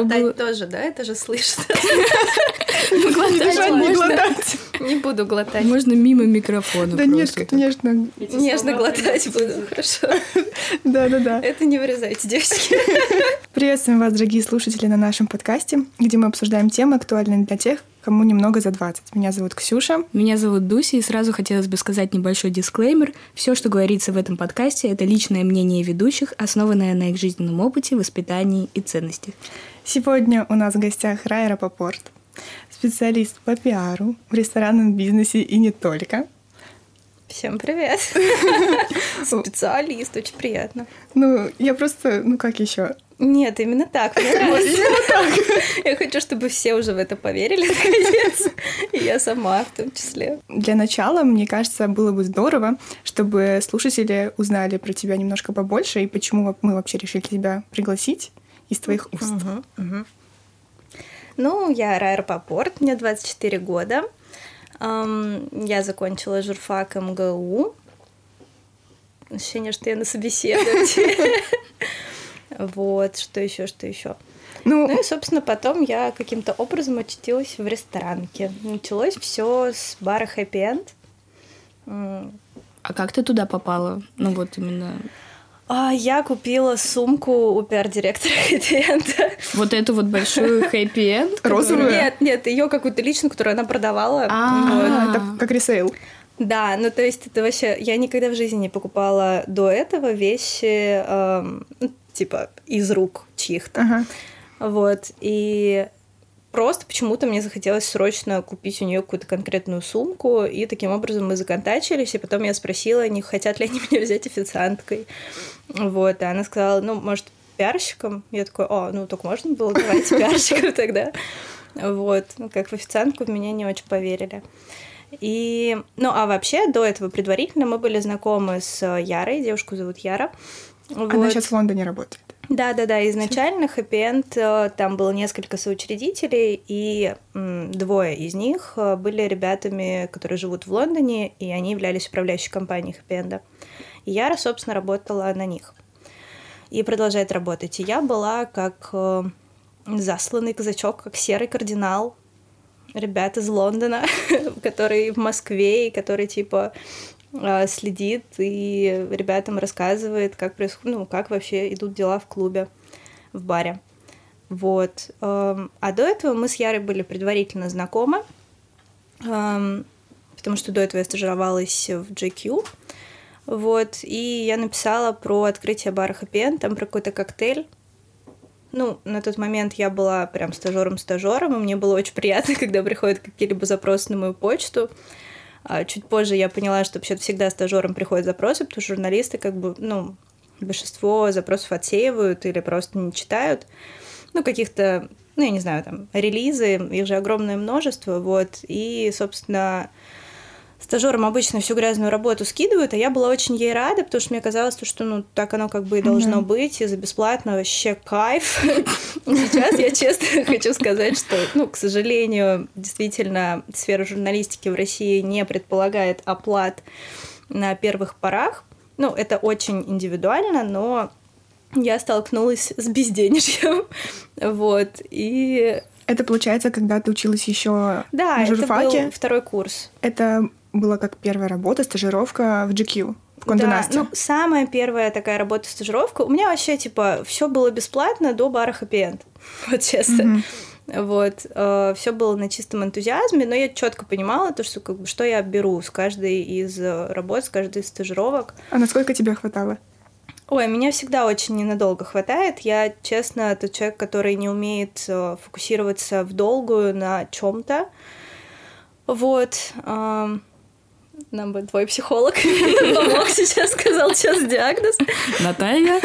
Глотать тоже, да? Это же слышно. Глотать не глотать. Не буду глотать. Можно мимо микрофона Да нет, конечно. Нежно глотать буду, хорошо. Да-да-да. Это не вырезайте, девочки. Приветствуем вас, дорогие слушатели, на нашем подкасте, где мы обсуждаем темы, актуальные для тех, кому немного за 20. Меня зовут Ксюша. Меня зовут Дуся, и сразу хотелось бы сказать небольшой дисклеймер. Все, что говорится в этом подкасте, это личное мнение ведущих, основанное на их жизненном опыте, воспитании и ценностях. Сегодня у нас в гостях Райра Попорт, специалист по пиару в ресторанном бизнесе и не только. Всем привет. Специалист, очень приятно. Ну, я просто, ну как еще? Нет, именно так. Я хочу, чтобы все уже в это поверили, наконец. И я сама в том числе. Для начала, мне кажется, было бы здорово, чтобы слушатели узнали про тебя немножко побольше и почему мы вообще решили тебя пригласить из твоих уст. Ну, я Райра Попорт, мне 24 года. Я закончила журфак МГУ. Ощущение, что я на собеседовании. Вот, что еще, что еще. Ну, Ну и, собственно, потом я каким-то образом очутилась в ресторанке. Началось все с бара Happy End. А как ты туда попала? Ну вот именно А я купила сумку у пиар-директора Happy End. вот эту вот большую Happy End. Розовую? Нет, нет, ее какую-то личную, которую она продавала. А. А, это как ресейл. Да, ну то есть это вообще... Я никогда в жизни не покупала до этого вещи, эм, ну, типа, из рук чьих-то. Ага. Вот, и просто почему-то мне захотелось срочно купить у нее какую-то конкретную сумку, и таким образом мы законтачились, и потом я спросила, не хотят ли они меня взять официанткой. Вот, и она сказала, ну, может, пиарщиком? Я такой, о, ну, так можно было, давайте пиарщиком тогда. Вот, ну, как в официантку в меня не очень поверили. И, ну, а вообще, до этого предварительно мы были знакомы с Ярой, девушку зовут Яра. Она Вот. сейчас в Лондоне работает. Да, да, да. Изначально End, э, там было несколько соучредителей, и двое из них э, были ребятами, которые живут в Лондоне, и они являлись управляющей компанией End. И Яра, собственно, работала на них. И продолжает работать. И я была как э, засланный казачок, как серый кардинал ребят из Лондона, который в Москве, и который, типа, следит и ребятам рассказывает, как происходит, ну, как вообще идут дела в клубе, в баре. Вот. Эм, А до этого мы с Ярой были предварительно знакомы, эм, потому что до этого я стажировалась в GQ. Вот, и я написала про открытие бара End, там про какой-то коктейль. Ну, на тот момент я была прям стажером-стажером, и мне было очень приятно, когда приходят какие-либо запросы на мою почту. А чуть позже я поняла, что вообще всегда стажерам приходят запросы, потому что журналисты как бы, ну, большинство запросов отсеивают или просто не читают. Ну, каких-то, ну, я не знаю, там, релизы, их же огромное множество, вот. И, собственно, стажерам обычно всю грязную работу скидывают, а я была очень ей рада, потому что мне казалось, что ну так оно как бы и должно Мгм. быть, и за бесплатно вообще кайф. Сейчас я честно хочу сказать, что, ну, к сожалению, действительно, сфера журналистики в России не предполагает оплат на первых порах. Ну, это очень индивидуально, но я столкнулась с безденежьем, вот, и Это получается, когда ты училась еще да, на это журфаке. был второй курс. Это была как первая работа, стажировка в GQ, в Конде Да, Насте. ну, самая первая такая работа стажировка. У меня вообще, типа, все было бесплатно до бара End. Вот честно. Мгм. Вот, все было на чистом энтузиазме, но я четко понимала то, что как бы что я беру с каждой из э, работ, с каждой из стажировок. А насколько тебе хватало? Ой, меня всегда очень ненадолго хватает. Я, честно, тот человек, который не умеет э, фокусироваться в долгую на чем-то. Вот. ам, Нам бы твой психолог помог сейчас, сказал сейчас диагноз. Наталья?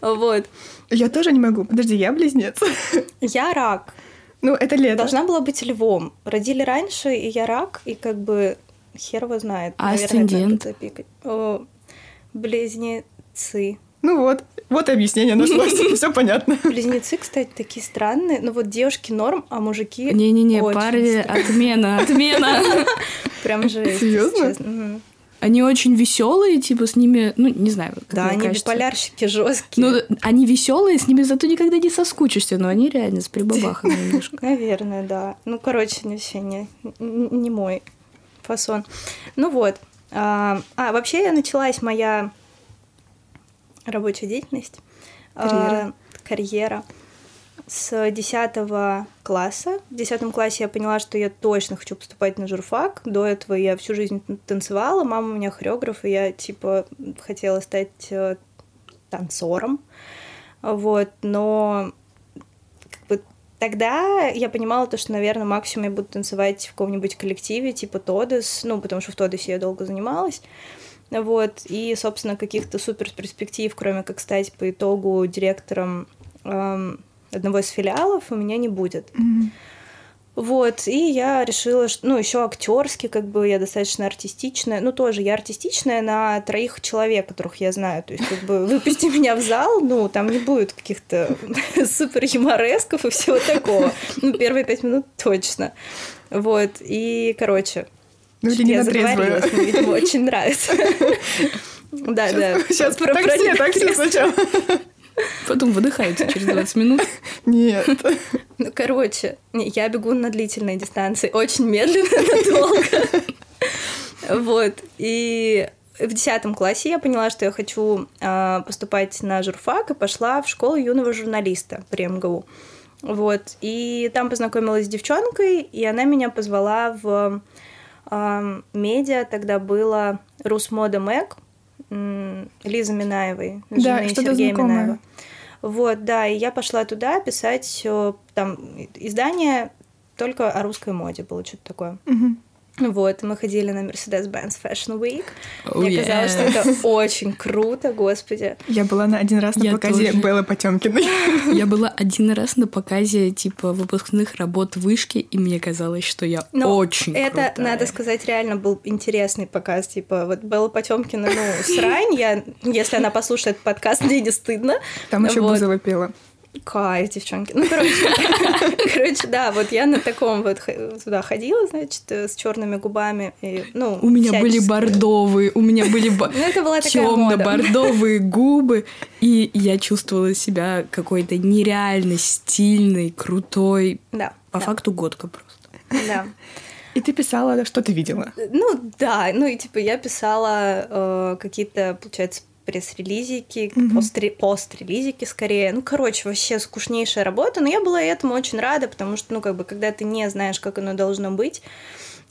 Вот. Я тоже не могу. Подожди, я близнец. Я рак. Ну, это лето. Должна была быть львом. Родили раньше, и я рак, и как бы хер его знает. А Наверное, асцендент? Близнецы. Ну вот, вот и объяснение нашлось. Все понятно. Близнецы, кстати, такие странные. Ну вот девушки норм, а мужики Не-не-не, парни, отмена, отмена. Прям жесть. Серьезно? Они очень веселые, типа с ними, ну, не знаю. Как да, они кажется. биполярщики жесткие. Ну, они веселые, с ними зато никогда не соскучишься, но они реально с прибабахом немножко. Наверное, да. Ну, короче, вообще не, не мой фасон. Ну вот. А, а, вообще началась моя рабочая деятельность. Карьера. А, карьера с 10 класса. В 10 классе я поняла, что я точно хочу поступать на журфак. До этого я всю жизнь танцевала. Мама у меня хореограф, и я, типа, хотела стать э, танцором. Вот, но как бы, тогда я понимала то, что, наверное, максимум я буду танцевать в каком-нибудь коллективе, типа Тодес, ну, потому что в Тодесе я долго занималась. Вот, и, собственно, каких-то супер перспектив, кроме как стать по итогу директором эм, одного из филиалов у меня не будет. Вот, и я решила, что, ну, еще актерски, как бы я достаточно артистичная. Ну, тоже я артистичная на троих человек, которых я знаю. То есть, как бы, выпусти меня в зал, ну, там не будет каких-то супер юморесков и всего такого. Ну, первые пять минут точно. Вот, и, короче, Ну, или не я на трезвую. заговорилась, мне, видимо, очень нравится. Да, да. Сейчас такси, такси сначала. Потом выдыхаются через 20 минут. Нет. Ну, короче, я бегу на длительной дистанции, очень медленно, но долго. Вот, и в десятом классе я поняла, что я хочу а, поступать на журфак, и пошла в школу юного журналиста при МГУ. Вот, и там познакомилась с девчонкой, и она меня позвала в медиа, тогда было Русмода Мэг, м, Лизы Минаевой, Да, жены Сергея знакомое. Минаева. Вот, да, и я пошла туда писать э, там издание только о русской моде, было что-то такое. Мгм. Вот, мы ходили на Mercedes-Benz Fashion Week. Oh, Мне казалось, что yeah. это очень круто, господи. Я была на один раз на Я показе тоже. Беллы Потемкиной. Я была один раз на показе типа выпускных работ вышки, и мне казалось, что я Но очень это, крутая. надо сказать, реально был интересный показ. Типа, вот Белла Потемкина, ну, срань. Я, если она послушает подкаст, мне не стыдно. Там еще Вот. Бузова пела. Кайф, девчонки. Ну, короче, короче, да, вот я на таком вот туда ходила, значит, э, с черными губами. И, ну, У меня были всячески. бордовые, у меня были Ну, это была такая мода. темно-бордовые губы, и я чувствовала себя какой-то нереально стильной, крутой. Да. По да, факту годка просто. Да. И ты писала, что ты видела. Ну, да, ну и типа я писала э, какие-то, получается, пресс-релизики, постре- пост-релизики скорее. Ну, короче, вообще скучнейшая работа, но я была этому очень рада, потому что, ну, как бы, когда ты не знаешь, как оно должно быть,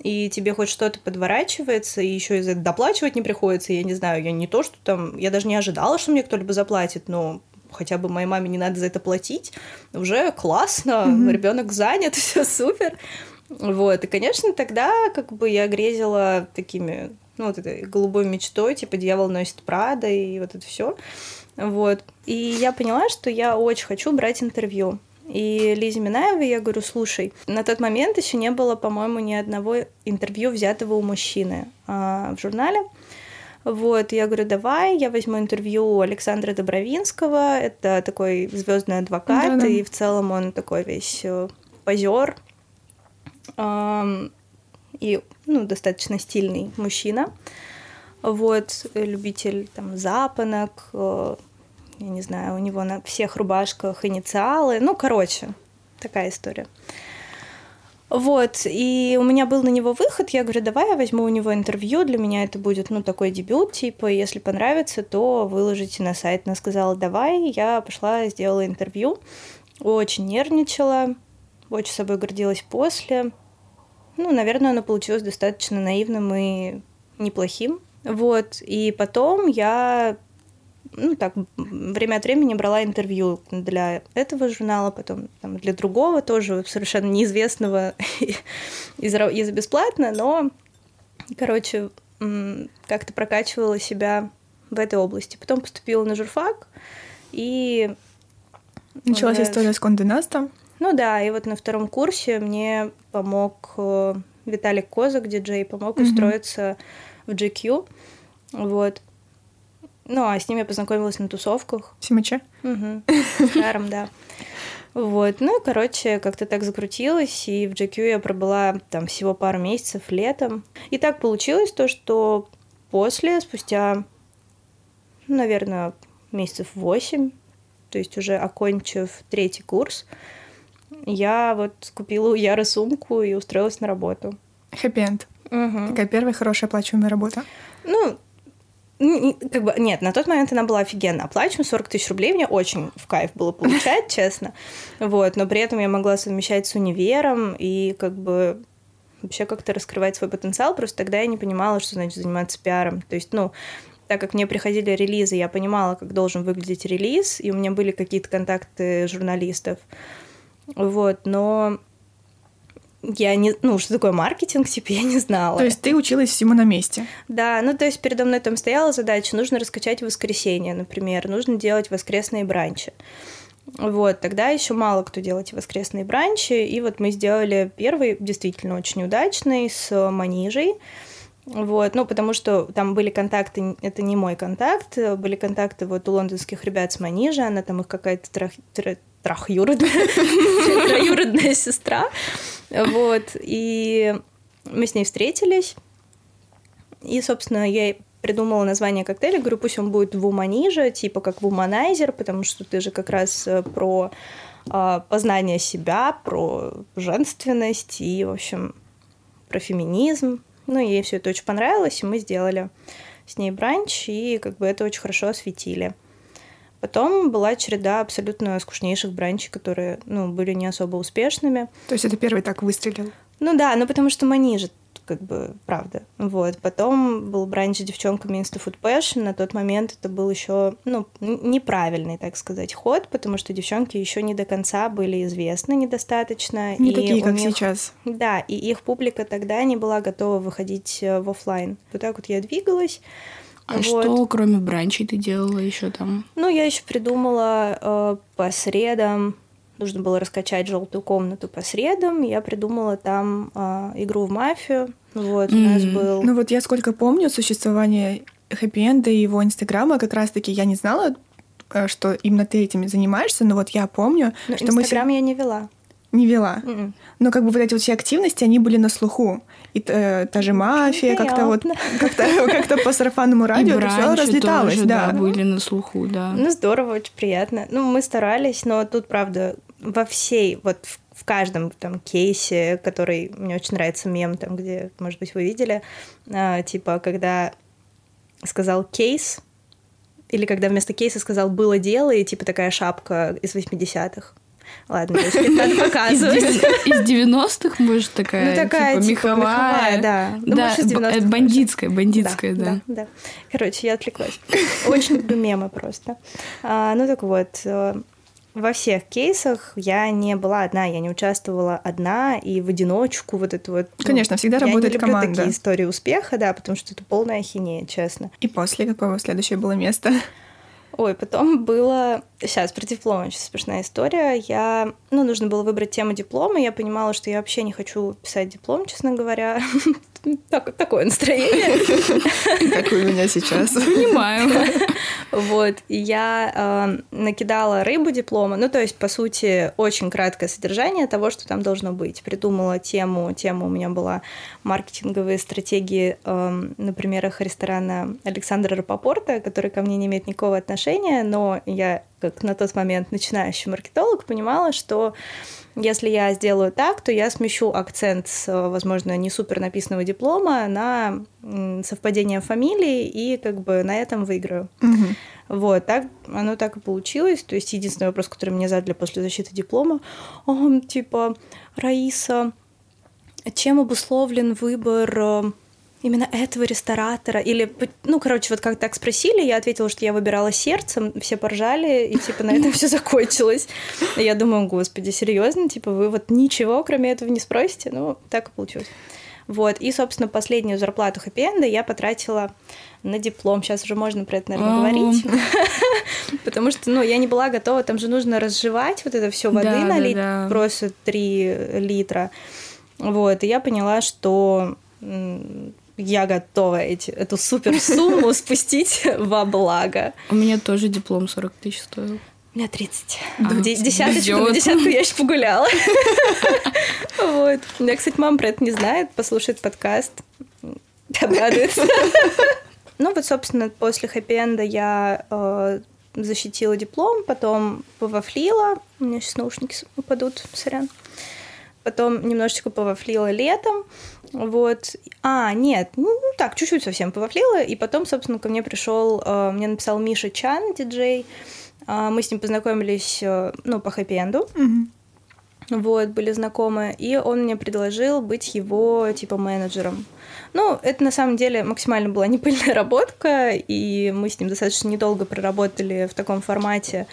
и тебе хоть что-то подворачивается, и еще и за это доплачивать не приходится, я не знаю, я не то, что там, я даже не ожидала, что мне кто-либо заплатит, но хотя бы моей маме не надо за это платить, уже классно, Мгм. ребенок занят, все супер. Вот, и, конечно, тогда как бы я грезила такими, ну, вот этой голубой мечтой, типа «Дьявол носит Прада» и вот это все. Вот. И я поняла, что я очень хочу брать интервью. И Лизе Минаевой я говорю, слушай, на тот момент еще не было, по-моему, ни одного интервью, взятого у мужчины а, в журнале. Вот, я говорю, давай, я возьму интервью у Александра Добровинского, это такой звездный адвокат, Да-да. и в целом он такой весь позер, и ну, достаточно стильный мужчина. Вот, любитель там запонок, э, я не знаю, у него на всех рубашках инициалы. Ну, короче, такая история. Вот, и у меня был на него выход, я говорю, давай я возьму у него интервью, для меня это будет, ну, такой дебют, типа, если понравится, то выложите на сайт. Она сказала, давай, я пошла, сделала интервью, очень нервничала, очень собой гордилась после. Ну, наверное, оно получилось достаточно наивным и неплохим. Вот, и потом я ну, так, время от времени брала интервью для этого журнала, потом там, для другого, тоже совершенно неизвестного из, ра- из бесплатно, но, короче, как-то прокачивала себя в этой области. Потом поступила на журфак, и... Началась уже- история с Кондé Настом. Ну да, и вот на втором курсе мне помог э, Виталик Козак, диджей, помог Мгм. устроиться в GQ. Вот. Ну, а с ним я познакомилась на тусовках. Симача. Мгм. С Шаром, да. Вот, ну, короче, как-то так закрутилось, и в GQ я пробыла там всего пару месяцев летом. И так получилось то, что после, спустя, наверное, месяцев восемь, то есть уже окончив третий курс, я вот купила у Яры сумку и устроилась на работу. Хэппи-энд. Угу. Такая первая хорошая оплачиваемая работа. Ну, как бы, нет, на тот момент она была офигенно оплачиваема, 40 тысяч рублей мне очень в кайф было получать, честно. Вот, но при этом я могла совмещать с универом и как бы вообще как-то раскрывать свой потенциал, просто тогда я не понимала, что значит заниматься пиаром. То есть, ну, так как мне приходили релизы, я понимала, как должен выглядеть релиз, и у меня были какие-то контакты журналистов. Вот, но я не... Ну, что такое маркетинг, типа, я не знала. То есть ты училась всему на месте. Да, ну то есть передо мной там стояла задача, нужно раскачать в воскресенье, например, нужно делать воскресные бранчи. Вот, тогда еще мало кто делал эти воскресные бранчи, и вот мы сделали первый, действительно очень удачный, с Манижей. Вот, ну, потому что там были контакты, это не мой контакт, были контакты вот у лондонских ребят с Манижи, она там их какая-то трах, тра- трахюродная, троюродная сестра, вот, и мы с ней встретились, и, собственно, я придумала название коктейля, говорю, пусть он будет вуманижа, типа как вуманайзер, потому что ты же как раз э, про а, познание себя, про женственность и, в общем, про феминизм. Ну, ей все это очень понравилось, и мы сделали с ней бранч, и как бы это очень хорошо осветили. Потом была череда абсолютно скучнейших бранчей, которые, ну, были не особо успешными. То есть это первый так выстрелил. Ну да, ну потому что Манижа, как бы, правда. Вот. Потом был бранч с девчонками Insta Food Passion. На тот момент это был еще, ну, неправильный, так сказать, ход, потому что девчонки еще не до конца были известны недостаточно. Не и такие, как них- сейчас. Да, и их публика тогда не была готова выходить э, в оффлайн. Вот так вот я двигалась. А Вот. что, кроме бранчей, ты делала еще там? Ну, я еще придумала э, по средам, нужно было раскачать желтую комнату по средам. Я придумала там э, игру в мафию. Вот, у нас был. Ну вот я сколько помню существование хэппи-энда и его инстаграма, как раз-таки я не знала, э, что именно ты этим занимаешься, но вот я помню, Ну, что мы Инстаграм я не вела. Не вела. Мгм. Но как бы вот эти вот все активности, они были на слуху. И э, та же мафия, как-то вот как-то как-то по сарафанному радио это все разлеталось, тоже, да. были на слуху, да. Ну, здорово, очень приятно. Ну, мы старались, но тут, правда, во всей, вот в, в каждом там кейсе, который мне очень нравится мем, там, где, может быть, вы видели, а, типа, когда сказал кейс, или когда вместо кейса сказал было дело, и типа такая шапка из 80-х. Ладно, надо Из показывать. девя- Из 90-х, может, такая, Ну, такая, типа, типа, меховая, да. Ну, да, может, из б- 90-х э, бандитская, бандитская, да. да. Короче, я отвлеклась. Очень люблю мемы просто. А, ну так вот, э, во всех кейсах я не была одна, я не участвовала одна и в одиночку вот это вот. ну, Конечно, всегда я работает не люблю команда. такие истории успеха, да, потому что это полная ахинея, честно. И после какое следующее было место? Ой, потом было... Сейчас, про диплом очень смешная история. Я... Ну, нужно было выбрать тему диплома. Я понимала, что я вообще не хочу писать диплом, честно говоря. Так- Такое настроение. Как у меня сейчас. Понимаю. Вот, и я э, накидала рыбу диплома, ну, то есть, по сути, очень краткое содержание того, что там должно быть. Придумала тему, тема у меня была маркетинговые стратегии э, на примерах ресторана Александра Рапопорта, который ко мне не имеет никакого отношения, но я, как на тот момент начинающий маркетолог, понимала, что если я сделаю так, то я смещу акцент с, э, возможно, не супер написанного диплома на совпадение фамилий и как бы на этом выиграю. Мгм. Вот, так, оно так и получилось. То есть единственный вопрос, который мне задали после защиты диплома, «А, типа, Раиса, чем обусловлен выбор э, именно этого ресторатора? Или, ну, короче, вот как так спросили, я ответила, что я выбирала сердцем, все поржали, и типа на этом все закончилось. И я думаю, господи, серьезно, типа вы вот ничего, кроме этого не спросите? Ну, так и получилось. Вот, и, собственно, последнюю зарплату хэппи я потратила на диплом. Сейчас уже можно про это, наверное, говорить. Потому что, ну, я не была готова, там же нужно разжевать вот это все воды, налить просто 3 литра. Вот, и я поняла, что я готова эти, эту супер сумму спустить во благо. У меня тоже диплом 40 тысяч стоил. У меня 30. А, Де- Десяточку на десятку я еще погуляла. Вот. У меня, кстати, мама про это не знает, послушает подкаст. Обрадуется. ну вот, собственно, после хэппи-энда я э, защитила диплом, потом повафлила, у меня сейчас наушники упадут, сорян. Потом немножечко повафлила летом, вот. А, нет, ну, ну так, чуть-чуть совсем повафлила, и потом, собственно, ко мне пришел, э, мне написал Миша Чан, диджей, э, мы с ним познакомились, э, ну, по хэппи-энду. Мгм. Вот, были знакомы. И он мне предложил быть его, типа, менеджером. Ну, это на самом деле максимально была непыльная работка, и мы с ним достаточно недолго проработали в таком формате,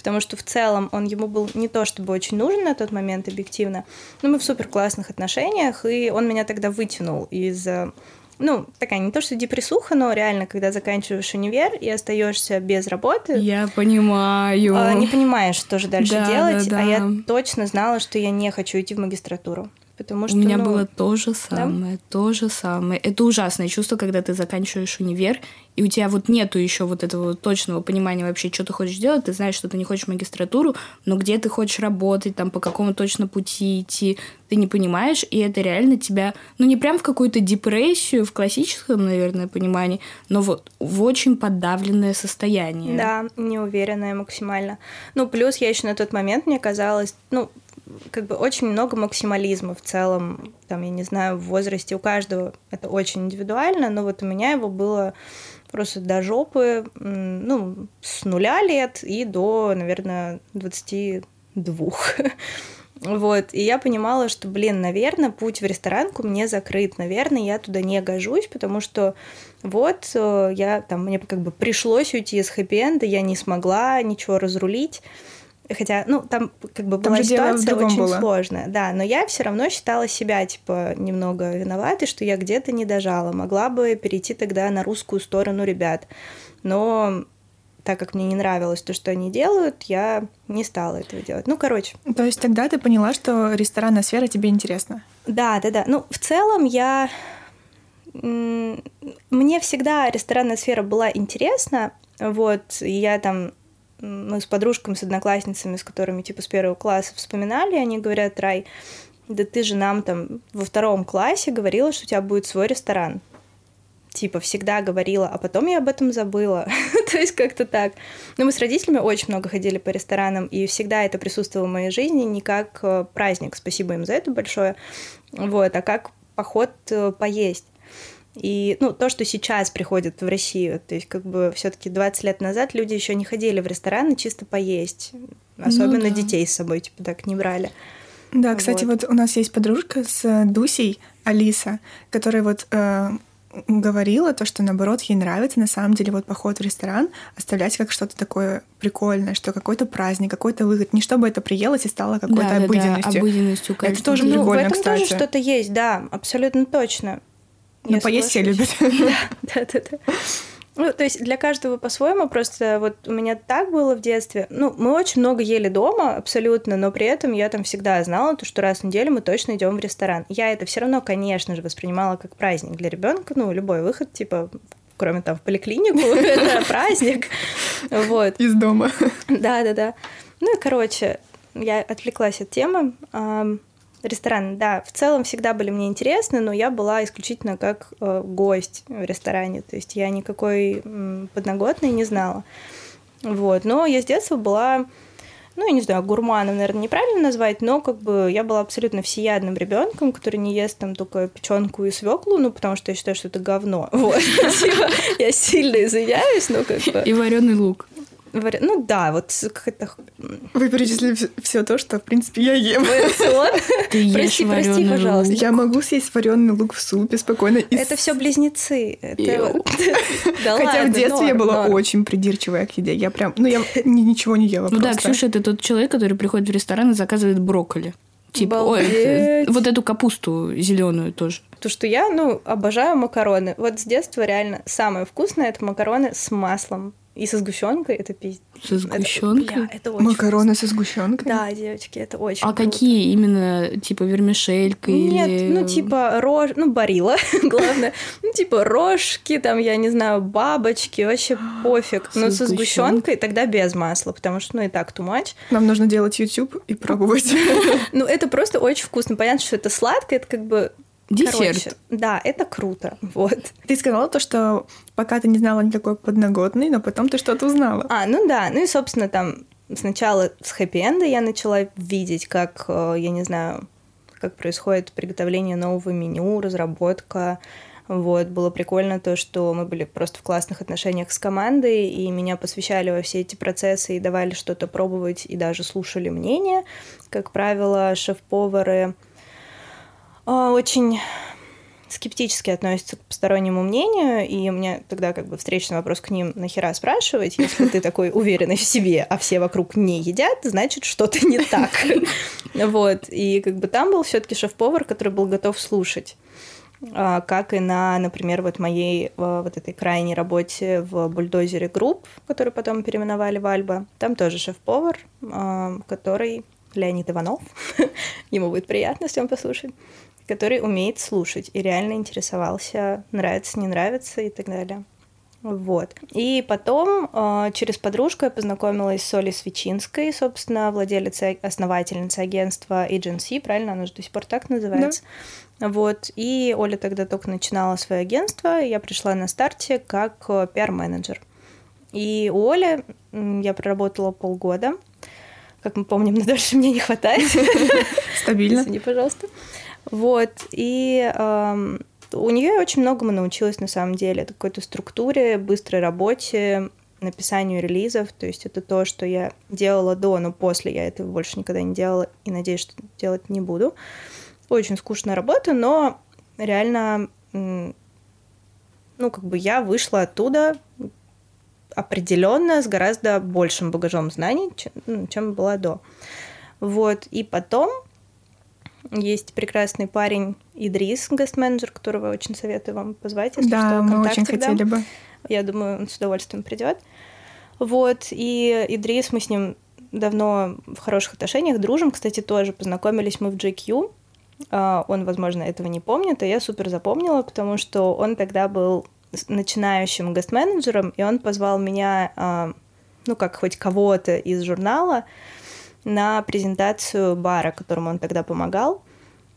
потому что в целом он ему был не то чтобы очень нужен на тот момент объективно, но мы в супер классных отношениях, и он меня тогда вытянул из э, ну, такая не то что депрессуха, но реально, когда заканчиваешь универ и остаешься без работы, Я понимаю. а, не понимаешь, что же дальше Да, делать, да, а я да. точно знала, что я не хочу идти в магистратуру. Потому что, У меня ну, было то же самое, то же самое. Это ужасное чувство, когда ты заканчиваешь универ, и у тебя вот нету еще вот этого точного понимания вообще, что ты хочешь делать. Ты знаешь, что ты не хочешь магистратуру, но где ты хочешь работать, там по какому точно пути идти, ты не понимаешь, и это реально тебя, ну не прям в какую-то депрессию, в классическом, наверное, понимании, но вот в очень подавленное состояние. Да, неуверенная максимально. Ну, плюс я еще на тот момент, мне казалось, ну, как бы очень много максимализма в целом, там, я не знаю, в возрасте у каждого это очень индивидуально, но вот у меня его было просто до жопы, ну, с нуля лет и до, наверное, 22. Вот, и я понимала, что, блин, наверное, путь в ресторанку мне закрыт, наверное, я туда не гожусь, потому что вот э, я там, мне как бы пришлось уйти из хэппи-энда, я не смогла ничего разрулить, хотя, ну, там как бы Там была ситуация очень было. сложная, да, но я все равно считала себя, типа, немного виноватой, что я где-то не дожала, могла бы перейти тогда на русскую сторону ребят, но так как мне не нравилось то, что они делают, я не стала этого делать. Ну, короче, То есть тогда ты поняла, что ресторанная сфера тебе интересна? да, да, да. Ну, в целом я... Мне всегда ресторанная сфера была интересна, вот, и я там... Мы с подружками, с одноклассницами, с которыми, типа, с первого класса вспоминали, они говорят, Рай, да ты же нам там во втором классе говорила, что у тебя будет свой ресторан. Типа, всегда говорила, а потом я об этом забыла. То есть как-то так. Но мы с родителями очень много ходили по ресторанам, и всегда это присутствовало в моей жизни не как э, праздник, спасибо им за это большое, вот, а как поход э, поесть. И, ну, то, что сейчас приходит в Россию, то есть, как бы, все-таки 20 лет назад люди еще не ходили в рестораны чисто поесть. Особенно да. детей с собой, типа, так не брали. Да, кстати, вот. у нас есть подружка с э, Дусей, Алиса, которая вот э, говорила то, что наоборот ей нравится на самом деле вот поход в ресторан оставлять как что-то такое прикольное, что какой-то праздник, какой-то выход, не чтобы это приелось и стало какой-то Да-да-да, обыденностью. обыденностью Это каждый тоже. Ну, в прикольно, этом тоже кстати. что-то есть, да, абсолютно точно. Ну, Я поесть все любят. Да, да, да. Ну, то есть для каждого по-своему, просто вот у меня так было в детстве. Ну, мы очень много ели дома, абсолютно, но при этом я там всегда знала, то, что раз в неделю мы точно идем в ресторан. Я это все равно, конечно же, воспринимала как праздник для ребенка, ну, любой выход, типа, кроме там в поликлинику, это праздник. Вот. Из дома. Да, да, да. Ну и, короче, я отвлеклась от темы. Рестораны, да, в целом всегда были мне интересны, но я была исключительно как э, гость в ресторане. То есть я никакой м, подноготной не знала. Вот. Но я с детства была, ну, я не знаю, гурманом, наверное, неправильно назвать, но как бы я была абсолютно всеядным ребенком, который не ест там только печенку и свеклу, ну, потому что я считаю, что это говно. Вот. Я сильно извиняюсь, но как бы... И вареный лук. Ну да, вот как-то Вы перечислили все то, что, в принципе, я ем. Ты ешь Прости, прости, пожалуйста. лук. Я могу съесть вареный лук в супе спокойно. и Это все близнецы. Это... Да Хотя ладно, в детстве я норм, была норм. очень придирчивая к еде. Я прям, ну я ни- ничего не ела Ну да, просто. Ксюша это тот человек, который приходит в ресторан и заказывает брокколи. Типа, ой, Обалдеть. вот эту капусту зеленую тоже. То, что я, ну, обожаю макароны. Вот с детства реально самое вкусное это макароны с маслом. И со сгущенкой это пиздец. Со сгущенкой. Бля, это очень Макароны со сгущенкой. вкусно. Да, девочки, это очень А круто. какие именно, типа вермишелька Нет, или... ну типа рож, ну барила, главное, ну типа рожки, там я не знаю, бабочки, вообще пофиг. Но Со сгущенкой тогда без масла, потому что ну и так much. Нам нужно делать YouTube и пробовать. Ну это просто очень вкусно. Понятно, что это сладко, это как бы Десерт. Короче, да, это круто. Вот. Ты сказала то, что пока ты не знала никакой подноготной, но потом ты что-то узнала. А, ну да. Ну и, собственно, там сначала с хэппи-энда я начала видеть, как, э, я не знаю, как происходит приготовление нового меню, разработка. Вот, было прикольно то, что мы были просто в классных отношениях с командой, и меня посвящали во все эти процессы и давали что-то пробовать, и даже слушали мнение. Как правило, шеф-повары очень скептически относятся к постороннему мнению, и у меня тогда как бы встречный вопрос к ним, нахера спрашивать, если ты такой уверенный в себе, а все вокруг не едят, значит, что-то не так. Вот, и как бы там был все таки шеф-повар, который был готов слушать а, как и на, например, вот моей а, вот этой крайней работе в бульдозере групп, которую потом переименовали в Альба. Там тоже шеф-повар, который Леонид Иванов, ему будет приятно, если он послушает, который умеет слушать и реально интересовался, нравится, не нравится и так далее. Вот. И потом э, через подружку я познакомилась с Олей Свечинской, собственно, владелицей, основательницей агентства Agency, правильно? Оно же до сих пор так называется. Да. Вот. И Оля тогда только начинала свое агентство, и я пришла на старте как э, пиар-менеджер. И у Оли я проработала полгода. Как мы помним, на дольше мне не хватает. Стабильно. Извини, пожалуйста. Вот, и э, у нее очень многому научилась на самом деле. Какой-то структуре, быстрой работе, написанию релизов. То есть это то, что я делала до, но после я этого больше никогда не делала и надеюсь, что делать не буду. Очень скучная работа, но реально, ну, как бы я вышла оттуда определенно с гораздо большим багажом знаний, чем, ну, чем была до. Вот, и потом есть прекрасный парень Идрис, гест-менеджер, которого очень советую вам позвать, если да, что. мы очень хотели дам. бы. Я думаю, он с удовольствием придет. Вот, и Идрис, мы с ним давно в хороших отношениях, дружим. Кстати, тоже познакомились мы в GQ. А, он, возможно, этого не помнит, а я супер запомнила, потому что он тогда был начинающим гест-менеджером, и он позвал меня, а, ну, как хоть кого-то из журнала, на презентацию бара, которому он тогда помогал.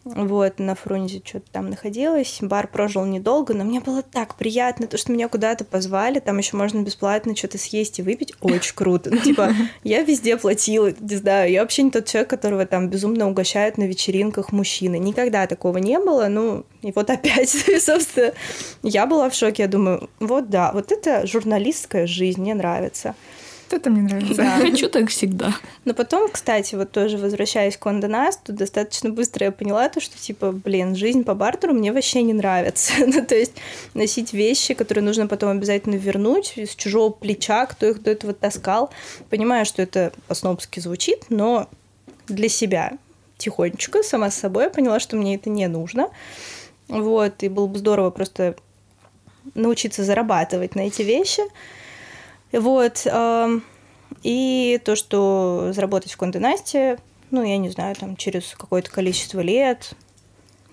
Вот, на Фрунзе что-то там находилось. Бар прожил недолго, но мне было так приятно, то, что меня куда-то позвали, там еще можно бесплатно что-то съесть и выпить. Очень круто. Ну, типа, я везде платила, не знаю, я вообще не тот человек, которого там безумно угощают на вечеринках мужчины. Никогда такого не было, ну, и вот опять, собственно, я была в шоке, я думаю, вот да, вот это журналистская жизнь, мне нравится это мне нравится. Да. Хочу так всегда. Но потом, кстати, вот тоже возвращаясь к Ондонас, тут достаточно быстро я поняла то, что, типа, блин, жизнь по бартеру мне вообще не нравится. ну, то есть носить вещи, которые нужно потом обязательно вернуть с чужого плеча, кто их до этого таскал. Понимаю, что это по-снобски звучит, но для себя тихонечко, сама с собой я поняла, что мне это не нужно. Вот, и было бы здорово просто научиться зарабатывать на эти вещи. Вот. И то, что заработать в Конде Насте, ну, я не знаю, там через какое-то количество лет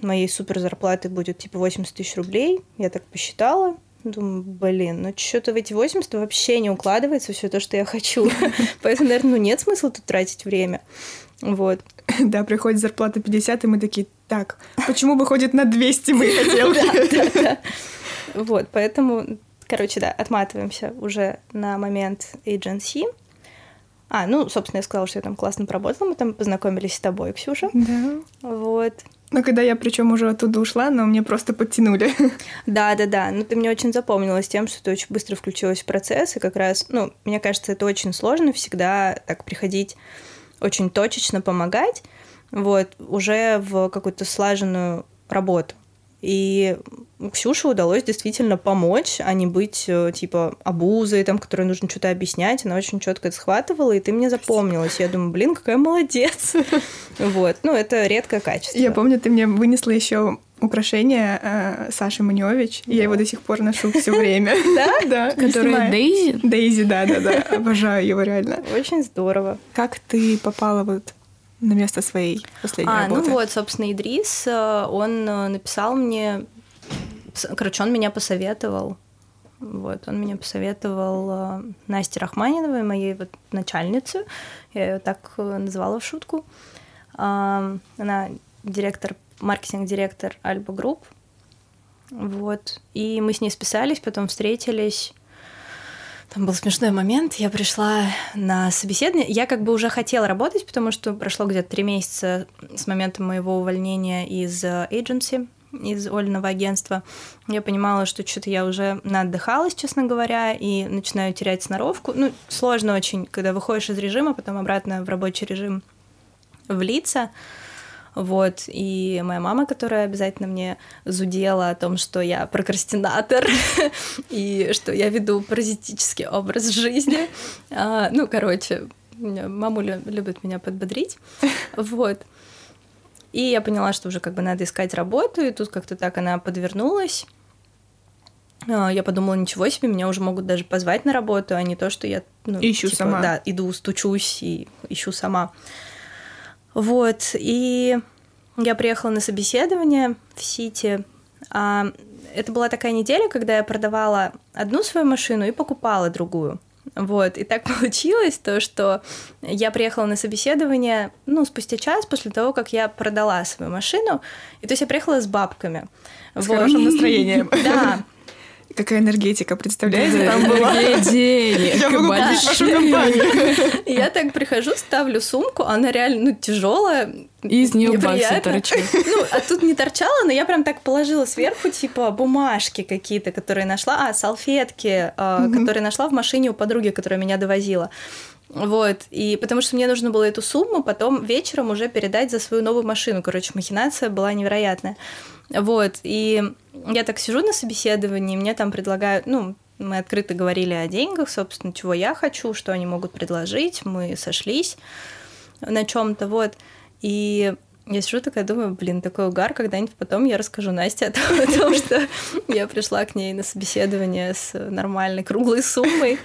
моей супер зарплаты будет типа 80 тысяч рублей. Я так посчитала. Думаю, блин, ну что-то в эти 80 вообще не укладывается все то, что я хочу. Поэтому, наверное, ну нет смысла тут тратить время. Вот. Да, приходит зарплата 50, и мы такие, так, почему выходит на 200 мы хотели? Вот, поэтому Короче, да, отматываемся уже на момент agency. А, ну, собственно, я сказала, что я там классно поработала, мы там познакомились с тобой, Ксюша. Да. Вот. Ну, когда я причем уже оттуда ушла, но мне просто подтянули. Да, да, да. Ну, ты мне очень запомнилась тем, что ты очень быстро включилась в процесс, и как раз, ну, мне кажется, это очень сложно всегда так приходить очень точечно помогать, вот, уже в какую-то слаженную работу. И Ксюше удалось действительно помочь, а не быть э, типа обузой, там, которой нужно что-то объяснять. Она очень четко это схватывала, и ты мне запомнилась. Я думаю, блин, какая молодец. Вот. Ну, это редкое качество. Я помню, ты мне вынесла еще украшение э, Саши Маневич. Я его до сих пор ношу все время. Да? Да. Который Дейзи? Дейзи, да, да, да. Обожаю его реально. Очень здорово. Как ты попала вот на место своей последней а, работы? ну вот, собственно, Идрис, э, он э, написал мне, короче, он меня посоветовал, вот, он меня посоветовал э, Насте Рахманиновой, моей вот начальнице, я ее так называла в шутку. Она директор маркетинг-директор Alba Group. Вот. И мы с ней списались, потом встретились. Там был смешной момент. Я пришла на собеседование. Я как бы уже хотела работать, потому что прошло где-то три месяца с момента моего увольнения из agency, из Ольного агентства. Я понимала, что что-то я уже наотдыхалась, честно говоря, и начинаю терять сноровку. Ну, сложно очень, когда выходишь из режима, потом обратно в рабочий режим влиться. Вот, и моя мама, которая обязательно мне зудела о том, что я прокрастинатор и что я веду паразитический образ жизни. А, ну, короче, мамуля любит меня подбодрить. Вот. И я поняла, что уже как бы надо искать работу, и тут как-то так она подвернулась. А, я подумала, ничего себе, меня уже могут даже позвать на работу, а не то, что я ну, ищу типа, сама. Да, иду, стучусь и ищу сама. Вот, и я приехала на собеседование в Сити. А, это была такая неделя, когда я продавала одну свою машину и покупала другую. Вот, и так получилось то, что я приехала на собеседование, ну, спустя час после того, как я продала свою машину, и то есть я приехала с бабками. С вот. хорошим настроением. Да, Какая энергетика, представляете, там была? Я могу купить вашу компанию. Я так прихожу, ставлю сумку, она реально, ну, тяжелая. И из нее баксы торчат. Ну, а тут не торчала, но я прям так положила сверху, типа, бумажки какие-то, которые нашла, а, салфетки, а, которые нашла в машине у подруги, которая меня довозила. Вот, и потому что мне нужно было эту сумму потом вечером уже передать за свою новую машину. Короче, махинация была невероятная. Вот, и я так сижу на собеседовании, мне там предлагают, ну, мы открыто говорили о деньгах, собственно, чего я хочу, что они могут предложить, мы сошлись на чем-то, вот, и я сижу такая, думаю, блин, такой угар, когда-нибудь потом я расскажу Насте о том, о том, что я пришла к ней на собеседование с нормальной круглой суммой,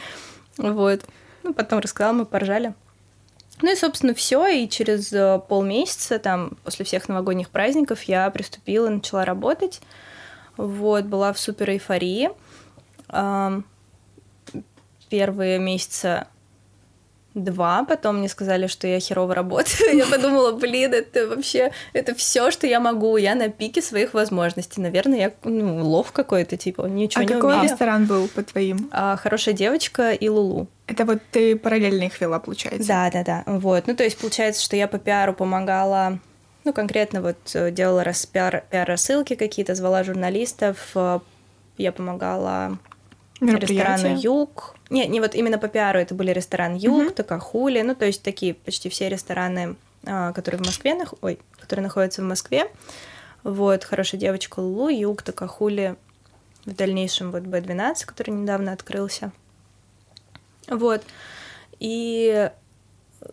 вот. Ну, потом рассказала, мы поржали. Ну и, собственно, все. И через э, полмесяца, там, после всех новогодних праздников, я приступила, начала работать. Вот, была в супер эйфории. Первые месяца два, потом мне сказали, что я херово работаю. Я подумала, блин, это вообще, это все, что я могу. Я на пике своих возможностей. Наверное, я ну, лох какой-то, типа, ничего а не какой умею. ресторан был по твоим? А, хорошая девочка и Лулу. Это вот ты параллельно их вела, получается? Да, да, да. Вот. Ну, то есть, получается, что я по пиару помогала ну, конкретно вот э, делала рас, пиар, пиар-рассылки какие-то, звала журналистов, э, я помогала ресторану Юг. Не, не вот именно по пиару, это были ресторан Юг, угу. Такахули, ну, то есть такие почти все рестораны, а, которые в Москве, нах... ой, которые находятся в Москве. Вот, хорошая девочка Лулу, Юг, Такахули, в дальнейшем вот Б12, который недавно открылся. Вот. И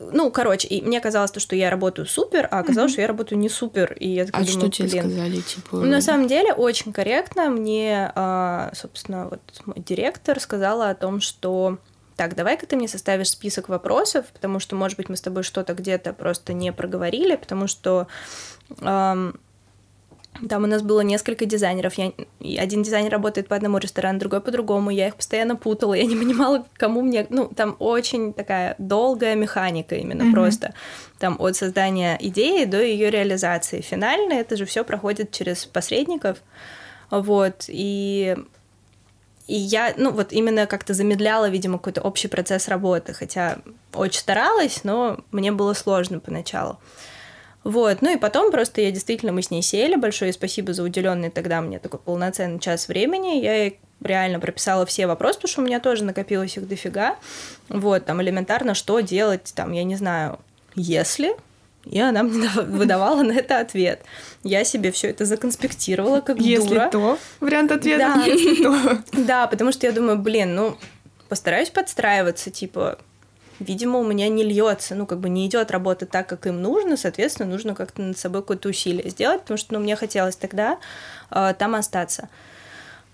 ну, короче, и мне казалось, то, что я работаю супер, а оказалось, mm-hmm. что я работаю не супер. И я такая а думаю, что тебе сказали, типа... Ну, на самом деле, очень корректно мне, а, собственно, вот мой директор сказала о том, что так, давай-ка ты мне составишь список вопросов, потому что, может быть, мы с тобой что-то где-то просто не проговорили, потому что эм, там у нас было несколько дизайнеров. Я... Один дизайнер работает по одному ресторану, другой по другому. Я их постоянно путала. Я не понимала, кому мне... Ну, там очень такая долгая механика именно mm-hmm. просто. Там от создания идеи до ее реализации. Финально это же все проходит через посредников. Вот. И и я, ну, вот именно как-то замедляла, видимо, какой-то общий процесс работы, хотя очень старалась, но мне было сложно поначалу. Вот, ну и потом просто я действительно, мы с ней сели, большое спасибо за уделенный тогда мне такой полноценный час времени, я ей реально прописала все вопросы, потому что у меня тоже накопилось их дофига, вот, там элементарно, что делать, там, я не знаю, если, и она мне выдавала на это ответ. Я себе все это законспектировала как если дура. Если то, вариант ответа, да. если то. Да, потому что я думаю, блин, ну, постараюсь подстраиваться, типа, видимо, у меня не льется, ну, как бы не идет работа так, как им нужно, соответственно, нужно как-то над собой какое-то усилие сделать, потому что, ну, мне хотелось тогда э, там остаться.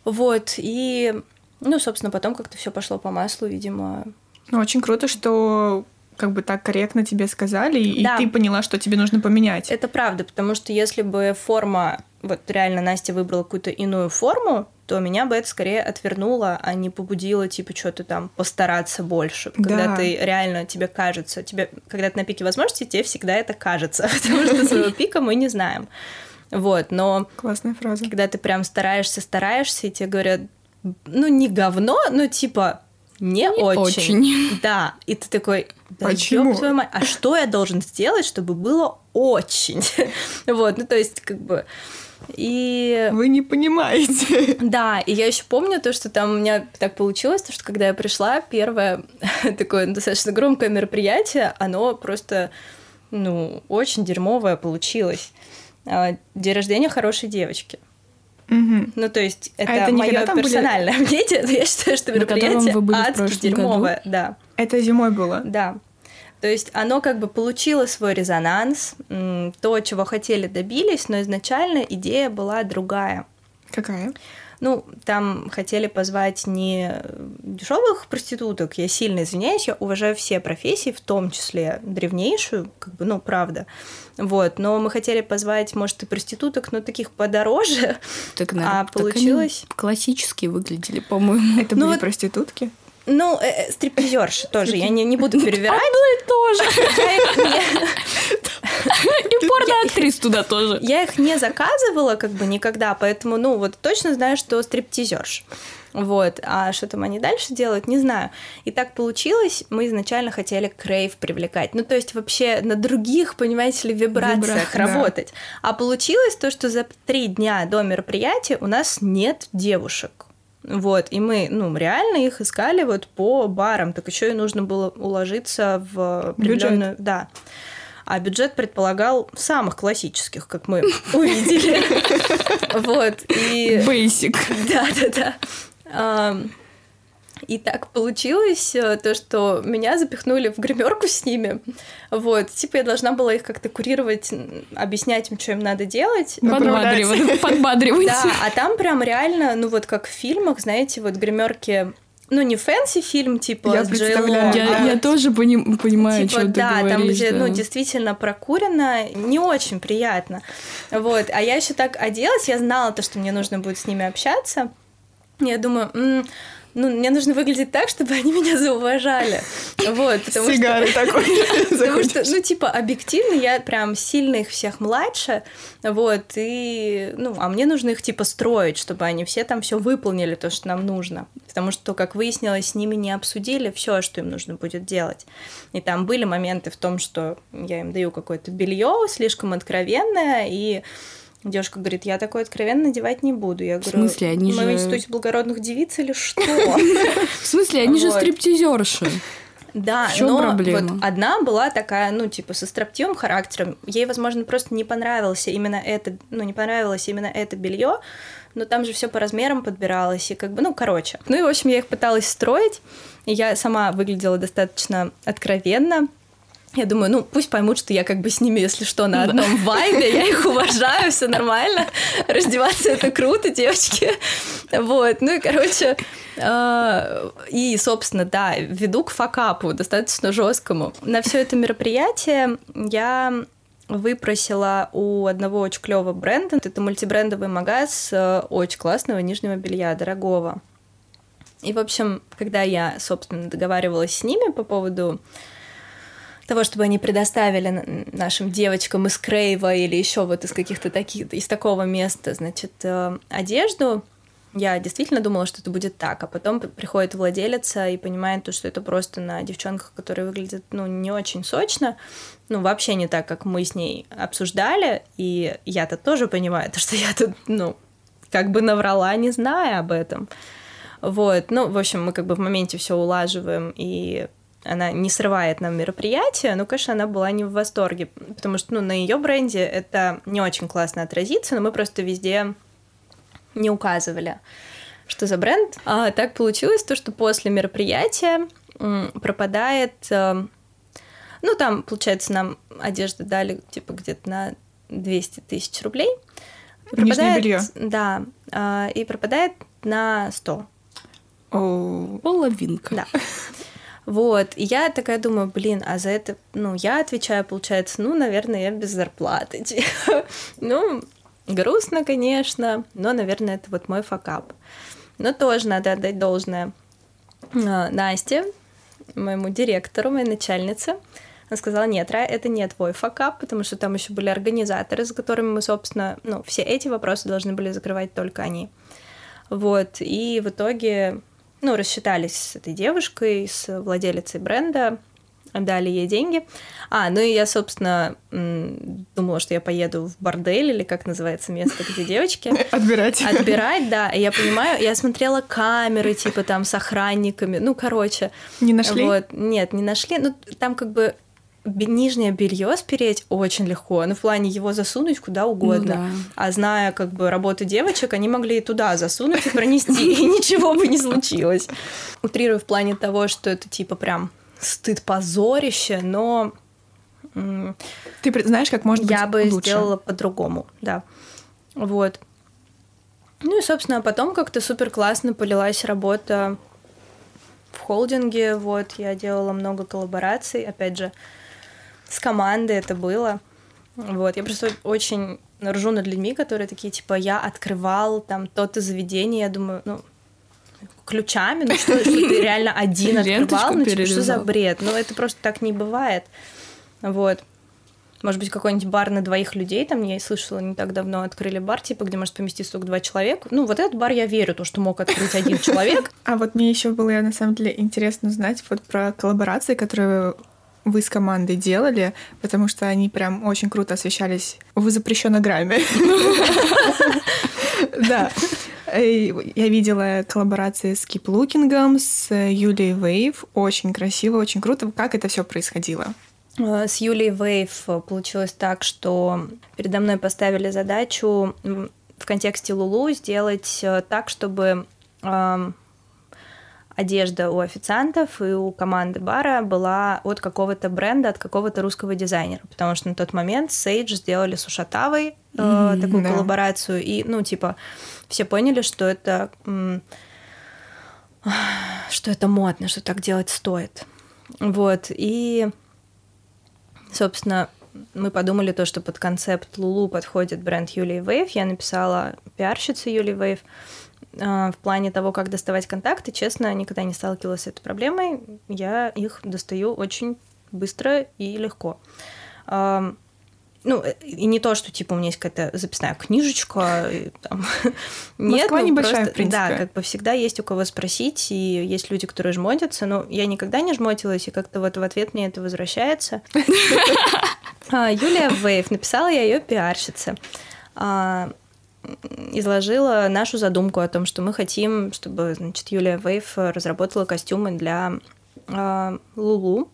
Вот, и, ну, собственно, потом как-то все пошло по маслу, видимо. Ну, очень круто, что как бы так корректно тебе сказали, и да. ты поняла, что тебе нужно поменять. Это правда, потому что если бы форма, вот реально Настя выбрала какую-то иную форму, то меня бы это скорее отвернуло, а не побудило, типа, что-то там постараться больше. Когда да. ты реально, тебе кажется, тебе, когда ты на пике возможностей, тебе всегда это кажется, потому что своего пика мы не знаем. Вот, но... Классная фраза. Когда ты прям стараешься, стараешься, и тебе говорят, ну, не говно, но типа не, не очень. очень. Да, и ты такой, да Почему? твою мать, а что я должен сделать, чтобы было очень? вот, ну, то есть, как бы... И... Вы не понимаете. Да, и я еще помню то, что там у меня так получилось, то, что когда я пришла, первое такое достаточно громкое мероприятие, оно просто, ну, очень дерьмовое получилось. А, день рождения хорошей девочки. Угу. Ну, то есть, это, а это мое персональное были... мнение, но я считаю, что мероприятие адски дерьмовое. Году? Да. Это зимой было? Да. То есть оно как бы получило свой резонанс, то, чего хотели, добились, но изначально идея была другая. Какая? Ну, там хотели позвать не дешевых проституток. Я сильно извиняюсь, я уважаю все профессии, в том числе древнейшую, как бы, ну, правда. Вот, но мы хотели позвать, может, и проституток, но таких подороже. Так, наверное, а получилось... Так классические выглядели, по-моему. Это ну, были вот... проститутки? Ну, э, э стриптизерши тоже, я не, не буду перевирать. Одно и то же. И порно-актрис туда тоже. Я их не заказывала как бы никогда, поэтому, ну, вот точно знаю, что стриптизерш. Вот. А что там они дальше делают, не знаю. И так получилось, мы изначально хотели крейв привлекать. Ну, то есть вообще на других, понимаете ли, вибрациях Вибра... работать. Да. А получилось то, что за три дня до мероприятия у нас нет девушек. Вот, и мы, ну, реально их искали вот по барам, так еще и нужно было уложиться в определенную... Бюджет. Да. А бюджет предполагал самых классических, как мы увидели. Вот, и... Basic. Да-да-да. И так получилось, э, то, что меня запихнули в гримерку с ними. Вот, типа я должна была их как-то курировать, объяснять им, что им надо делать. Подбадривать. Подбадривать. Да, а там прям реально, ну вот как в фильмах, знаете, вот гримерки ну, не fancy фильм, типа я представляю. Я, а я тоже пони- понимаю, типа, что да, ты говоришь. там, где, да. ну, действительно прокурено, не очень приятно. Вот, а я еще так оделась, я знала то, что мне нужно будет с ними общаться. Я думаю, м-м, ну, мне нужно выглядеть так, чтобы они меня зауважали. Вот, потому Сигары что... такой. Потому что, ну, типа, объективно я прям сильно их всех младше, вот, и, ну, а мне нужно их, типа, строить, чтобы они все там все выполнили то, что нам нужно. Потому что, как выяснилось, с ними не обсудили все, что им нужно будет делать. И там были моменты в том, что я им даю какое-то белье слишком откровенное, и Девушка говорит, я такое откровенно надевать не буду. Я говорю, в смысле, они мы же... в институте благородных девиц или что? В смысле, они же стриптизерши. Да, но проблема? вот одна была такая, ну, типа, со строптивым характером. Ей, возможно, просто не понравилось именно это, ну, не понравилось именно это белье, но там же все по размерам подбиралось, и как бы, ну, короче. Ну и, в общем, я их пыталась строить, и я сама выглядела достаточно откровенно, я думаю, ну, пусть поймут, что я как бы с ними, если что, на одном вайбе, я их уважаю, все нормально, раздеваться это круто, девочки. Вот, ну и, короче, э, и, собственно, да, веду к факапу достаточно жесткому. На все это мероприятие я выпросила у одного очень клевого бренда. Это мультибрендовый магаз э, очень классного нижнего белья, дорогого. И, в общем, когда я, собственно, договаривалась с ними по поводу того, чтобы они предоставили нашим девочкам из Крейва или еще вот из каких-то таких, из такого места, значит, э, одежду, я действительно думала, что это будет так, а потом приходит владелица и понимает то, что это просто на девчонках, которые выглядят, ну, не очень сочно, ну, вообще не так, как мы с ней обсуждали, и я-то тоже понимаю, то, что я тут, ну, как бы наврала, не зная об этом. Вот, ну, в общем, мы как бы в моменте все улаживаем и она не срывает нам мероприятие, но, конечно, она была не в восторге, потому что, ну, на ее бренде это не очень классно отразится, но мы просто везде не указывали, что за бренд. А так получилось то, что после мероприятия пропадает... Э, ну, там, получается, нам одежду дали, типа, где-то на 200 тысяч рублей. И пропадает, белье. Да, а, и пропадает на 100. О, половинка. Да. Вот, и я такая думаю, блин, а за это, ну, я отвечаю, получается, ну, наверное, я без зарплаты. Ну, грустно, конечно, но, наверное, это вот мой факап. Но тоже надо отдать должное а, Насте, моему директору, моей начальнице. Она сказала, нет, Рай, это не твой факап, потому что там еще были организаторы, с которыми мы, собственно, ну, все эти вопросы должны были закрывать только они. Вот, и в итоге, ну, рассчитались с этой девушкой, с владелицей бренда, дали ей деньги. А, ну и я, собственно, думала, что я поеду в бордель, или как называется место, где девочки. Отбирать. Отбирать, да. И я понимаю, я смотрела камеры, типа там с охранниками, ну, короче. Не нашли? Вот. Нет, не нашли. Ну, там как бы нижнее белье спереть очень легко, ну, в плане его засунуть куда угодно. Ну, да. А зная как бы работу девочек, они могли и туда засунуть и пронести, и ничего бы не случилось. Утрирую в плане того, что это типа прям стыд, позорище, но... Ты знаешь, как быть Я бы лучше. сделала по-другому, да. Вот. Ну и, собственно, потом как-то супер классно полилась работа в холдинге. Вот, я делала много коллабораций, опять же, с командой это было. Вот, я просто очень ржу над людьми, которые такие, типа, я открывал там то-то заведение, я думаю, ну, ключами, ну что, что ты реально один открывал, ну типа, что за бред? Ну это просто так не бывает. Вот. Может быть, какой-нибудь бар на двоих людей, там я слышала не так давно, открыли бар, типа, где может поместиться только два человека. Ну, вот этот бар я верю, то, что мог открыть один человек. А вот мне еще было, на самом деле, интересно знать вот про коллаборации, которые вы с командой делали, потому что они прям очень круто освещались в запрещенной грамме. Да. Я видела коллаборации с Киплукингом, с Юлией Вейв. Очень красиво, очень круто. Как это все происходило? С Юлией Вейв получилось так, что передо мной поставили задачу в контексте Лулу сделать э, так, чтобы одежда у официантов и у команды бара была от какого-то бренда, от какого-то русского дизайнера, потому что на тот момент Сейдж сделали с Ушатавой э, mm, такую да. коллаборацию, и, ну, типа, все поняли, что это что это модно, что так делать стоит. Вот, и, собственно, мы подумали то, что под концепт Лулу подходит бренд Юлии Вейв. Я написала пиарщице Юлии Вейв в плане того, как доставать контакты. Честно, никогда не сталкивалась с этой проблемой. Я их достаю очень быстро и легко ну, э, и не то, что, типа, у меня есть какая-то записная книжечка, и, там... Нет, Москва ну, небольшая, просто, в принципе. Да, как бы всегда есть у кого спросить, и есть люди, которые жмотятся, но я никогда не жмотилась, и как-то вот в ответ мне это возвращается. А, Юлия Вейв, написала я ее пиарщице а, изложила нашу задумку о том, что мы хотим, чтобы, значит, Юлия Вейв разработала костюмы для а, Лулу.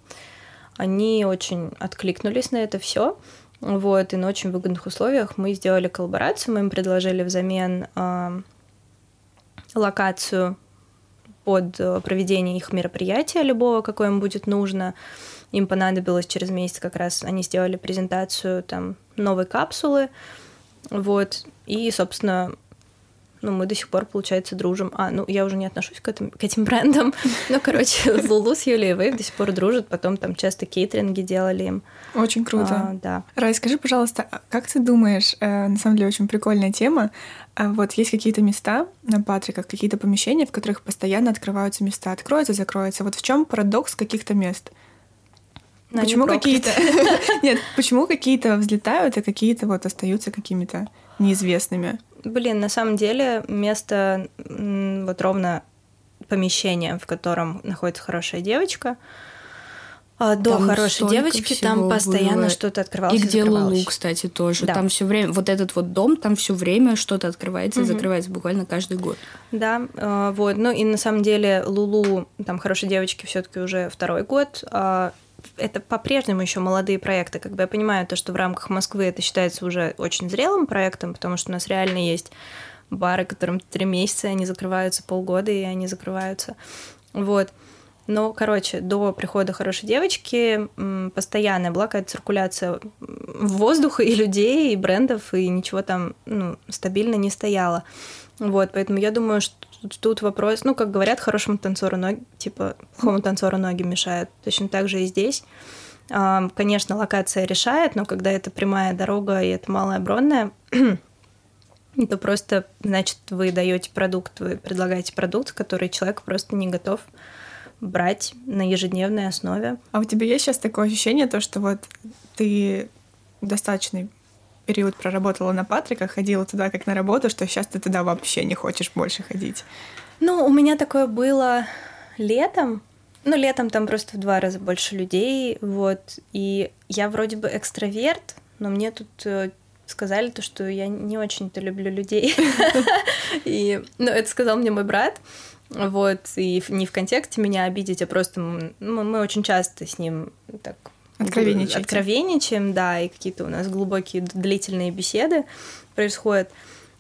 Они очень откликнулись на это все. Вот, и на очень выгодных условиях мы сделали коллаборацию, мы им предложили взамен э, локацию под э, проведение их мероприятия любого, какое им будет нужно. Им понадобилось через месяц как раз, они сделали презентацию там новой капсулы, вот, и, собственно, ну, мы до сих пор, получается, дружим. А, ну, я уже не отношусь к, этим, к этим брендам. Ну, короче, Лулу с Юлией Вейв до сих пор дружат. Потом там часто кейтеринги делали им. Очень круто. А, да. Рай, скажи, пожалуйста, а как ты думаешь, э, на самом деле очень прикольная тема, а вот есть какие-то места на Патриках, какие-то помещения, в которых постоянно открываются места, откроются, закроются. Вот в чем парадокс каких-то мест? Но почему какие-то... Нет, почему какие-то взлетают, а какие-то вот остаются какими-то неизвестными? Блин, на самом деле место вот ровно помещение, в котором находится хорошая девочка. А до там хорошей девочки там постоянно что-то открывалось. И, и где Лулу, кстати, тоже. Да. Там все время, вот этот вот дом, там все время что-то открывается угу. и закрывается буквально каждый год. Да, э, вот. Ну и на самом деле Лулу, там хорошей девочки все-таки уже второй год. А это по-прежнему еще молодые проекты. Как бы я понимаю то, что в рамках Москвы это считается уже очень зрелым проектом, потому что у нас реально есть бары, которым три месяца, они закрываются полгода, и они закрываются. Вот. Но, короче, до прихода хорошей девочки постоянная была какая-то циркуляция воздуха и людей, и брендов, и ничего там ну, стабильно не стояло. Вот, поэтому я думаю, что тут вопрос, ну, как говорят, хорошему танцору ноги, типа, плохому танцору ноги мешают. Точно так же и здесь. Конечно, локация решает, но когда это прямая дорога и это малая бронная, то просто, значит, вы даете продукт, вы предлагаете продукт, который человек просто не готов брать на ежедневной основе. А у тебя есть сейчас такое ощущение, то, что вот ты достаточный период проработала на Патрика, ходила туда как на работу, что сейчас ты туда вообще не хочешь больше ходить? Ну, у меня такое было летом. Ну, летом там просто в два раза больше людей, вот. И я вроде бы экстраверт, но мне тут э, сказали то, что я не очень-то люблю людей. И, ну, это сказал мне мой брат. Вот, и не в контексте меня обидеть, а просто мы, мы очень часто с ним так Откровенничаете. Откровенничаем, да, и какие-то у нас глубокие длительные беседы происходят.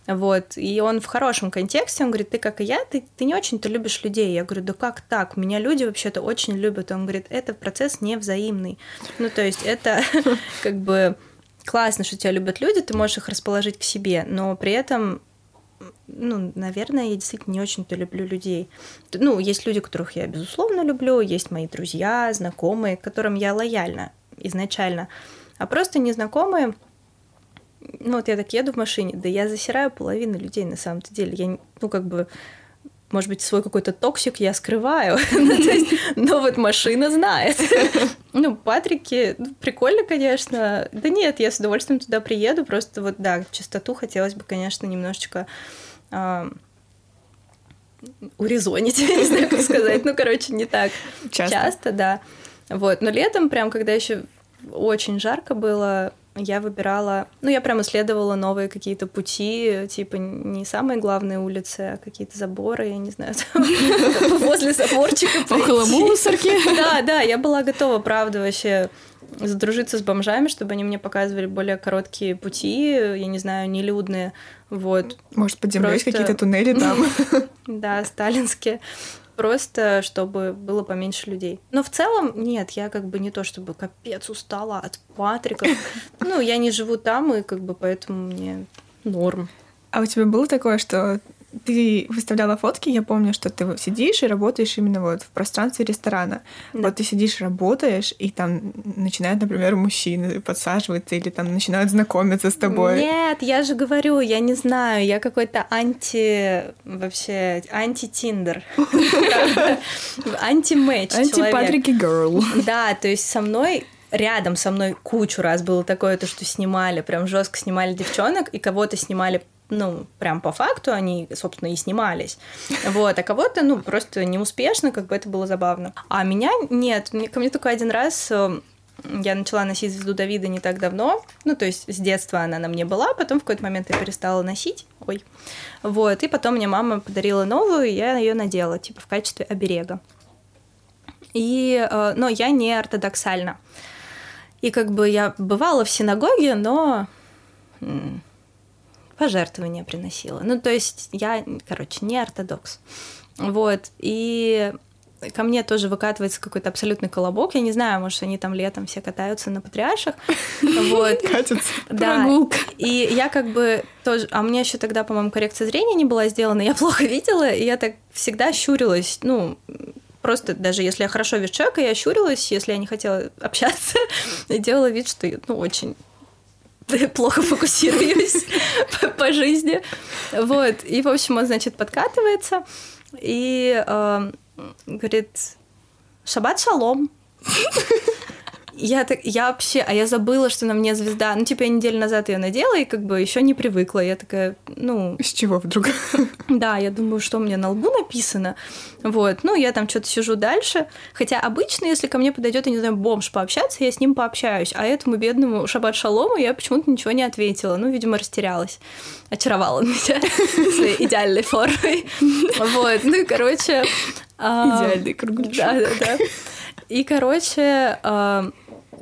Вот, и он в хорошем контексте, он говорит, ты как и я, ты, ты не очень-то любишь людей. Я говорю, да как так? Меня люди вообще-то очень любят. Он говорит, это процесс невзаимный. Ну, то есть это как бы классно, что тебя любят люди, ты можешь их расположить к себе, но при этом ну, наверное, я действительно не очень-то люблю людей. Ну, есть люди, которых я, безусловно, люблю, есть мои друзья, знакомые, к которым я лояльна изначально. А просто незнакомые, ну, вот я так еду в машине, да я засираю половину людей на самом-то деле. Я, ну, как бы, может быть, свой какой-то токсик я скрываю, ну, но вот машина знает. Ну, Патрики, ну, прикольно, конечно. Да нет, я с удовольствием туда приеду, просто вот, да, чистоту хотелось бы, конечно, немножечко урезонить, не знаю, как сказать. Ну, короче, не так часто. часто, да. Вот, но летом, прям, когда еще очень жарко было, я выбирала, ну, я прям исследовала новые какие-то пути, типа не самые главные улицы, а какие-то заборы, я не знаю, возле заборчика. Около мусорки. Да, да, я была готова, правда, вообще задружиться с бомжами, чтобы они мне показывали более короткие пути, я не знаю, нелюдные, вот. Может, под землей Просто... какие-то туннели там? Да, сталинские просто чтобы было поменьше людей. Но в целом нет, я как бы не то чтобы капец устала от Патрика. Ну, я не живу там, и как бы поэтому мне норм. А у тебя было такое, что ты выставляла фотки, я помню, что ты сидишь и работаешь именно вот в пространстве ресторана. Да. Вот ты сидишь, работаешь, и там начинают, например, мужчины подсаживаться или там начинают знакомиться с тобой. Нет, я же говорю, я не знаю, я какой-то анти... вообще анти-тиндер. Анти-мэч Анти-патрики girl. Да, то есть со мной рядом со мной кучу раз было такое, то, что снимали, прям жестко снимали девчонок, и кого-то снимали ну, прям по факту они, собственно, и снимались. Вот, а кого-то, ну, просто неуспешно, как бы это было забавно. А меня нет, мне, ко мне только один раз э, я начала носить звезду Давида не так давно, ну, то есть с детства она на мне была, потом в какой-то момент я перестала носить, ой, вот, и потом мне мама подарила новую, и я ее надела, типа, в качестве оберега. И, э, но я не ортодоксальна. И как бы я бывала в синагоге, но пожертвования приносила. Ну, то есть я, короче, не ортодокс. Вот, и ко мне тоже выкатывается какой-то абсолютный колобок. Я не знаю, может, они там летом все катаются на патриарших. Вот. Катятся. Да. И я как бы тоже... А меня еще тогда, по-моему, коррекция зрения не была сделана. Я плохо видела, и я так всегда щурилась. Ну, просто даже если я хорошо вижу человека, я щурилась, если я не хотела общаться, и делала вид, что ну, очень плохо фокусируюсь по, жизни. Вот. И, в общем, он, значит, подкатывается и э, говорит, шаббат шалом. Я так, я вообще, а я забыла, что на мне звезда. Ну, типа, я неделю назад ее надела и как бы еще не привыкла. Я такая, ну... С чего вдруг? Да, я думаю, что у меня на лбу написано. Вот, ну, я там что-то сижу дальше. Хотя обычно, если ко мне подойдет, я не знаю, бомж пообщаться, я с ним пообщаюсь. А этому бедному шаббат шалому я почему-то ничего не ответила. Ну, видимо, растерялась. Очаровала меня своей идеальной формой. Вот, ну и, короче... Идеальный кругляшок. Да, да, да. И, короче,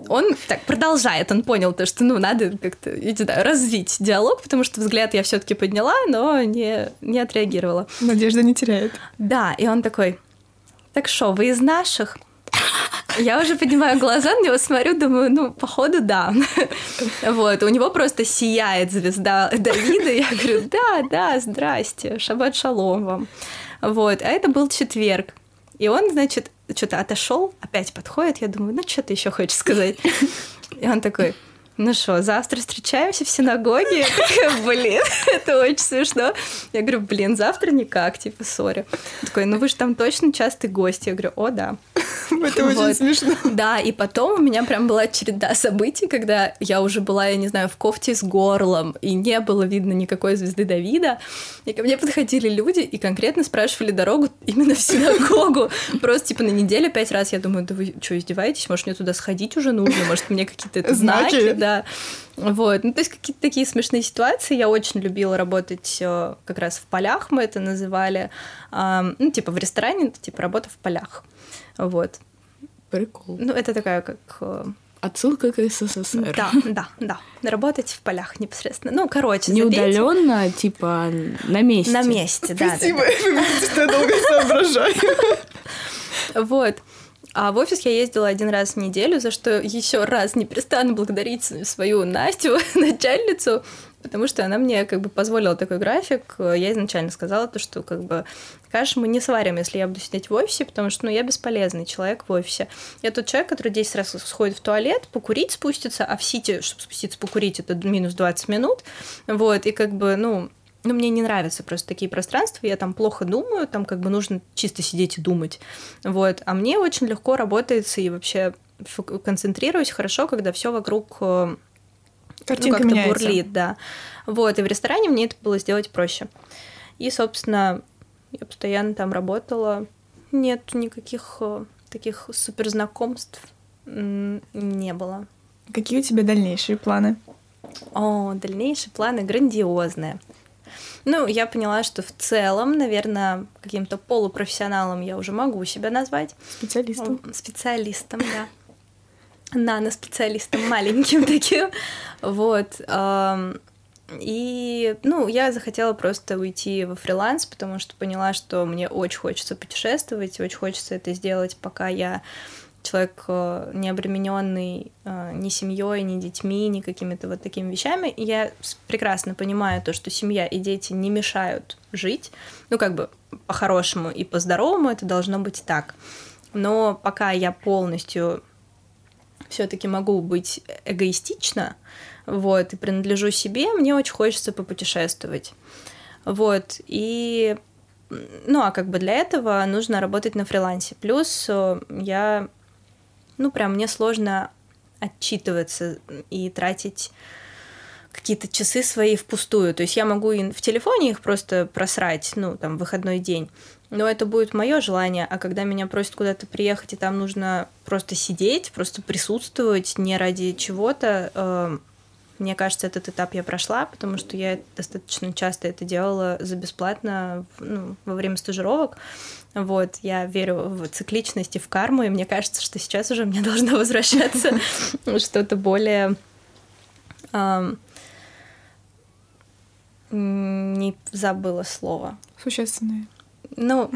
он так продолжает, он понял то, что ну надо как-то, не знаю, развить диалог, потому что взгляд я все-таки подняла, но не, не отреагировала. Надежда не теряет. Да, и он такой, так что, вы из наших? Я уже поднимаю глаза на него, смотрю, думаю, ну, походу, да. Вот, у него просто сияет звезда Давида. Я говорю, да, да, здрасте, шаббат шалом вам. Вот, а это был четверг. И он, значит, что-то отошел, опять подходит, я думаю, ну что ты еще хочешь сказать? И он такой, ну что, завтра встречаемся в синагоге? Блин, это очень смешно. Я говорю, блин, завтра никак, типа, сори. Такой, ну вы же там точно частый гость. Я говорю, о, да. Это очень смешно. Да, и потом у меня прям была череда событий, когда я уже была, я не знаю, в кофте с горлом, и не было видно никакой звезды Давида. И ко мне подходили люди и конкретно спрашивали дорогу именно в синагогу. Просто, типа, на неделю пять раз я думаю, да вы что, издеваетесь? Может, мне туда сходить уже нужно? Может, мне какие-то знаки? Да. Вот. Ну, то есть какие-то такие смешные ситуации. Я очень любила работать э, как раз в полях, мы это называли. Ну, типа в ресторане, типа работа в полях. Вот. Прикол. Ну, это такая как... Э, Отсылка к СССР. Да, да, да. Работать в полях непосредственно. Ну, короче, Не удаленно, типа на месте. На месте, да. Спасибо, да, что я долго соображаю. Вот. А в офис я ездила один раз в неделю, за что еще раз не перестану благодарить свою Настю, начальницу, потому что она мне как бы позволила такой график. Я изначально сказала то, что как бы каш мы не сварим, если я буду сидеть в офисе, потому что ну, я бесполезный человек в офисе. Я тот человек, который 10 раз сходит в туалет, покурить спустится, а в сити, чтобы спуститься покурить, это минус 20 минут. Вот, и как бы, ну, ну, мне не нравятся просто такие пространства, я там плохо думаю, там как бы нужно чисто сидеть и думать, вот, а мне очень легко работается и вообще концентрируюсь хорошо, когда все вокруг э, Картинка ну, как-то бурлит, да. Вот, и в ресторане мне это было сделать проще. И, собственно, я постоянно там работала. Нет никаких э, таких супер знакомств не было. Какие у тебя дальнейшие планы? О, дальнейшие планы грандиозные. Ну, я поняла, что в целом, наверное, каким-то полупрофессионалом я уже могу себя назвать. Специалистом. Специалистом, да. Нано-специалистом маленьким таким. Вот. И, ну, я захотела просто уйти во фриланс, потому что поняла, что мне очень хочется путешествовать, очень хочется это сделать, пока я человек э, не обремененный э, ни семьей, ни детьми, ни какими-то вот такими вещами. И я прекрасно понимаю то, что семья и дети не мешают жить. Ну, как бы по-хорошему и по-здоровому это должно быть так. Но пока я полностью все-таки могу быть эгоистична, вот, и принадлежу себе, мне очень хочется попутешествовать. Вот, и ну, а как бы для этого нужно работать на фрилансе. Плюс э, я ну, прям мне сложно отчитываться и тратить какие-то часы свои впустую. То есть я могу и в телефоне их просто просрать, ну, там, выходной день. Но это будет мое желание, а когда меня просят куда-то приехать, и там нужно просто сидеть, просто присутствовать не ради чего-то, э, мне кажется, этот этап я прошла, потому что я достаточно часто это делала за бесплатно ну, во время стажировок. Вот, я верю в цикличность и в карму, и мне кажется, что сейчас уже мне должно возвращаться что-то более... Не забыла слово. Существенное. Ну,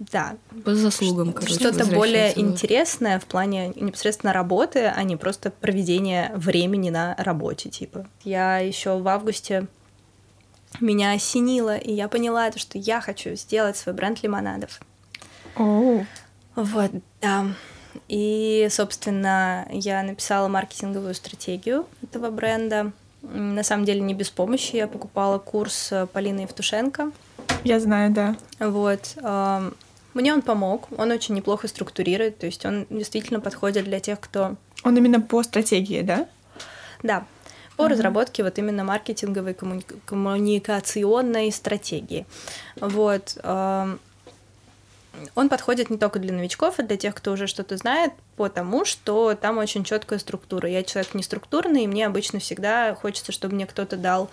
да. По заслугам, короче. Что-то более интересное в плане непосредственно работы, а не просто проведения времени на работе, типа. Я еще в августе меня осенило, и я поняла, что я хочу сделать свой бренд лимонадов. О. Вот, да. И, собственно, я написала маркетинговую стратегию этого бренда. На самом деле не без помощи. Я покупала курс Полины Евтушенко. Я знаю, да. Вот. Мне он помог. Он очень неплохо структурирует. То есть он действительно подходит для тех, кто... Он именно по стратегии, да? Да по mm-hmm. разработке вот именно маркетинговой коммуни- коммуникационной стратегии. Вот. Он подходит не только для новичков, а для тех, кто уже что-то знает, потому что там очень четкая структура. Я человек не структурный, и мне обычно всегда хочется, чтобы мне кто-то дал,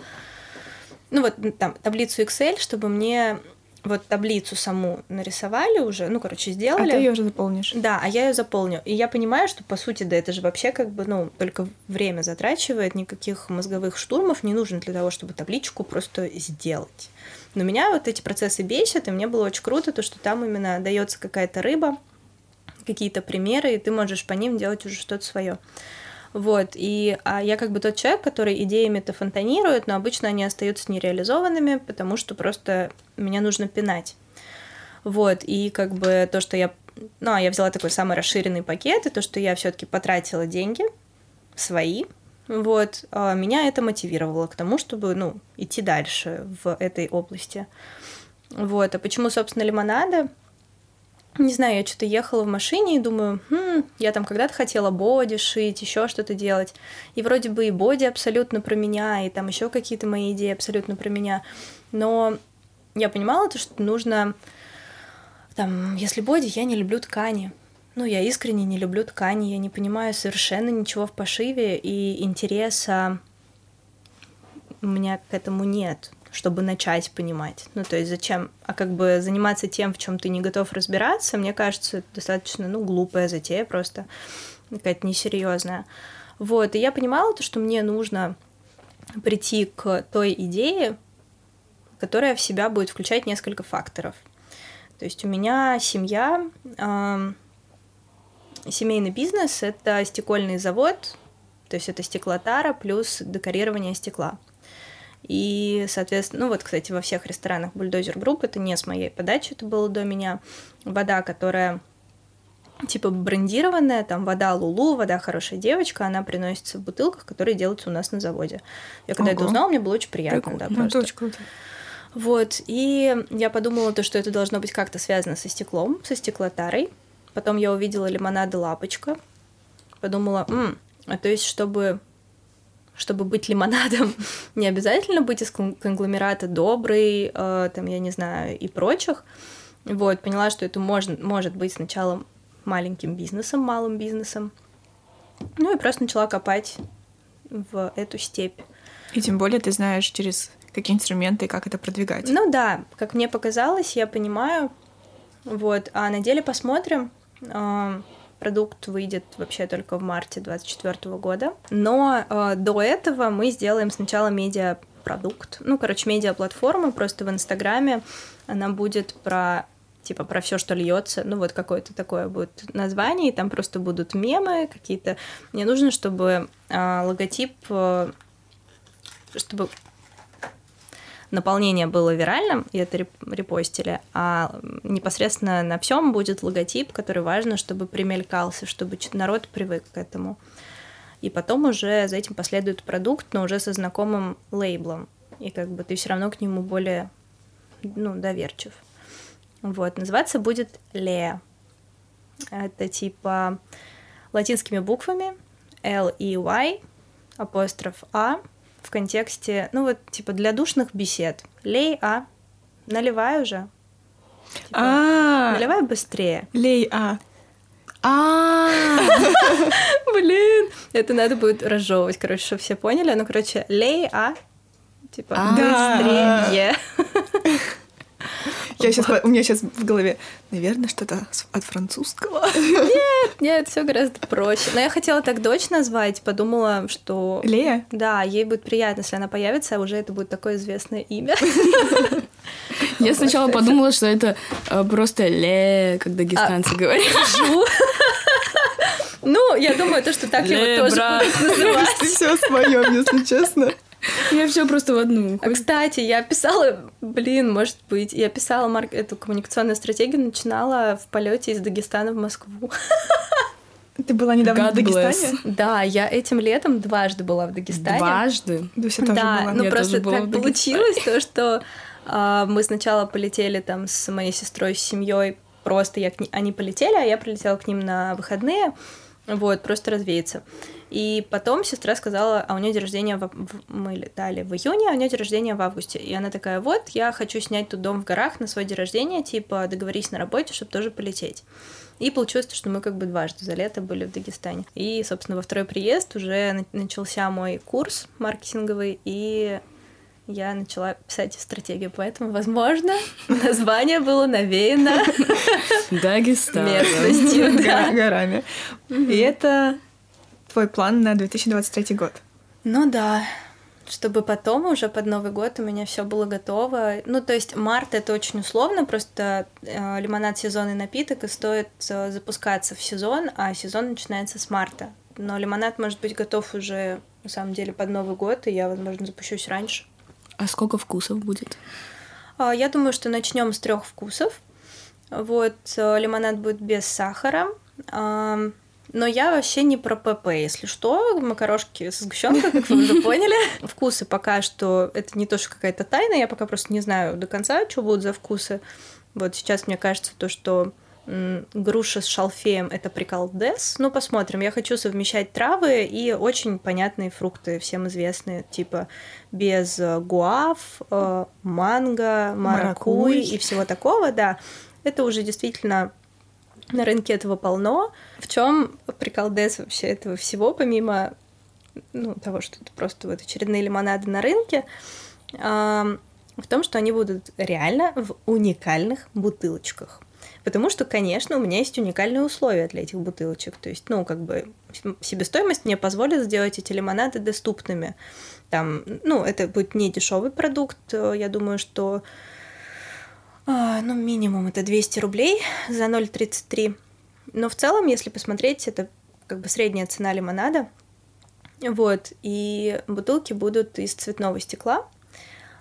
ну вот там таблицу Excel, чтобы мне вот таблицу саму нарисовали уже, ну, короче, сделали. А ты ее уже заполнишь. Да, а я ее заполню. И я понимаю, что, по сути, да, это же вообще как бы, ну, только время затрачивает, никаких мозговых штурмов не нужно для того, чтобы табличку просто сделать. Но меня вот эти процессы бесят, и мне было очень круто, то, что там именно дается какая-то рыба, какие-то примеры, и ты можешь по ним делать уже что-то свое. Вот, и а я как бы тот человек, который идеями-то фонтанирует, но обычно они остаются нереализованными, потому что просто меня нужно пинать. Вот, и как бы то, что я... Ну, а я взяла такой самый расширенный пакет, и то, что я все таки потратила деньги свои, Вот, а меня это мотивировало к тому, чтобы, ну, идти дальше в этой области. Вот, а почему, собственно, лимонады? Не знаю, я что-то ехала в машине и думаю, хм, я там когда-то хотела боди шить, еще что-то делать. И вроде бы и боди абсолютно про меня, и там еще какие-то мои идеи абсолютно про меня. Но я понимала то, что нужно... Там, если боди, я не люблю ткани. Ну, я искренне не люблю ткани, я не понимаю совершенно ничего в пошиве, и интереса у меня к этому нет, чтобы начать понимать. Ну, то есть зачем? А как бы заниматься тем, в чем ты не готов разбираться, мне кажется, достаточно, ну, глупая затея просто, какая-то несерьезная. Вот, и я понимала то, что мне нужно прийти к той идее, которая в себя будет включать несколько факторов. То есть у меня семья, семейный бизнес — это стекольный завод, то есть это стеклотара плюс декорирование стекла. И, соответственно, ну вот, кстати, во всех ресторанах Bulldozer Group, это не с моей подачи, это было до меня, вода, которая типа брендированная, там вода Лулу, вода хорошая девочка, она приносится в бутылках, которые делаются у нас на заводе. Я когда Ого. это узнала, мне было очень приятно, Прикольно. да, просто. Ну, это очень круто. Вот, и я подумала то, что это должно быть как-то связано со стеклом, со стеклотарой. Потом я увидела лимонады лапочка. Подумала, М, а то есть, чтобы чтобы быть лимонадом, не обязательно быть из конгломерата добрый, э, там, я не знаю, и прочих. Вот, поняла, что это можно, может быть сначала маленьким бизнесом, малым бизнесом. Ну и просто начала копать в эту степь. И тем более ты знаешь через какие инструменты и как это продвигать. Ну да, как мне показалось, я понимаю. Вот, а на деле посмотрим. А, продукт выйдет вообще только в марте 2024 года. Но э, до этого мы сделаем сначала медиа-продукт. Ну, короче, медиа-платформа просто в Инстаграме. Она будет про типа про все, что льется, ну вот какое-то такое будет название, и там просто будут мемы какие-то. Мне нужно, чтобы э, логотип, э, чтобы наполнение было виральным, и это репостили, а непосредственно на всем будет логотип, который важно, чтобы примелькался, чтобы народ привык к этому. И потом уже за этим последует продукт, но уже со знакомым лейблом. И как бы ты все равно к нему более ну, доверчив. Вот, называться будет Лея. Это типа латинскими буквами L E Y апостроф А в контексте, ну вот, типа, для душных бесед. Лей, а, наливай уже. Типа, а наливай быстрее. Лей, а. А, блин, это надо будет разжевывать, короче, чтобы все поняли. Ну, короче, лей, а, типа, быстрее. Я сейчас, у меня сейчас в голове, наверное, что-то от французского. Нет, нет, все гораздо проще. Но я хотела так дочь назвать, подумала, что... Лея? Да, ей будет приятно, если она появится, а уже это будет такое известное имя. Я сначала подумала, что это э, просто ле, как дагестанцы а, говорят. Ну, я думаю, то, что так его тоже будут называть. Все в своем, если честно. Я все просто в одну. А, кстати, я писала, блин, может быть, я писала марк... эту коммуникационную стратегию, начинала в полете из Дагестана в Москву. Ты была недавно God в Дагестане? Bless. Да, я этим летом дважды была в Дагестане. Дважды? Дуся тоже да, была. ну я просто так получилось, то, что э, мы сначала полетели там с моей сестрой, с семьей, просто я к ним, они полетели, а я прилетела к ним на выходные, вот, просто развеяться. И потом сестра сказала, а у нее день рождения, в... мы летали в июне, а у нее день рождения в августе. И она такая, вот, я хочу снять тут дом в горах на свой день рождения, типа, договорись на работе, чтобы тоже полететь. И получилось, что мы как бы дважды за лето были в Дагестане. И, собственно, во второй приезд уже начался мой курс маркетинговый, и я начала писать стратегию, поэтому, возможно, название было навеяно Дагестан. Местностью, горами. И это твой план на 2023 год? Ну да, чтобы потом уже под Новый год у меня все было готово. Ну, то есть март это очень условно, просто э, лимонад сезонный напиток, и стоит э, запускаться в сезон, а сезон начинается с марта. Но лимонад может быть готов уже, на самом деле, под Новый год, и я, возможно, запущусь раньше. А сколько вкусов будет? Э, я думаю, что начнем с трех вкусов. Вот, э, лимонад будет без сахара. Но я вообще не про ПП, если что. Макарошки со сгущенкой, как вы уже поняли. Вкусы пока что это не то, что какая-то тайна. Я пока просто не знаю до конца, что будут за вкусы. Вот сейчас мне кажется то, что груша с шалфеем — это прикол Дес. Ну, посмотрим. Я хочу совмещать травы и очень понятные фрукты, всем известные, типа без э, гуав, э, манго, маракуй и всего такого, да. Это уже действительно на рынке этого полно. В чем прикол Дес вообще этого всего, помимо ну, того, что это просто вот очередные лимонады на рынке, в том, что они будут реально в уникальных бутылочках. Потому что, конечно, у меня есть уникальные условия для этих бутылочек. То есть, ну, как бы себестоимость мне позволит сделать эти лимонады доступными. Там, ну, это будет не дешевый продукт. Я думаю, что а, ну, минимум это 200 рублей за 0,33. Но в целом, если посмотреть, это как бы средняя цена лимонада. Вот, и бутылки будут из цветного стекла.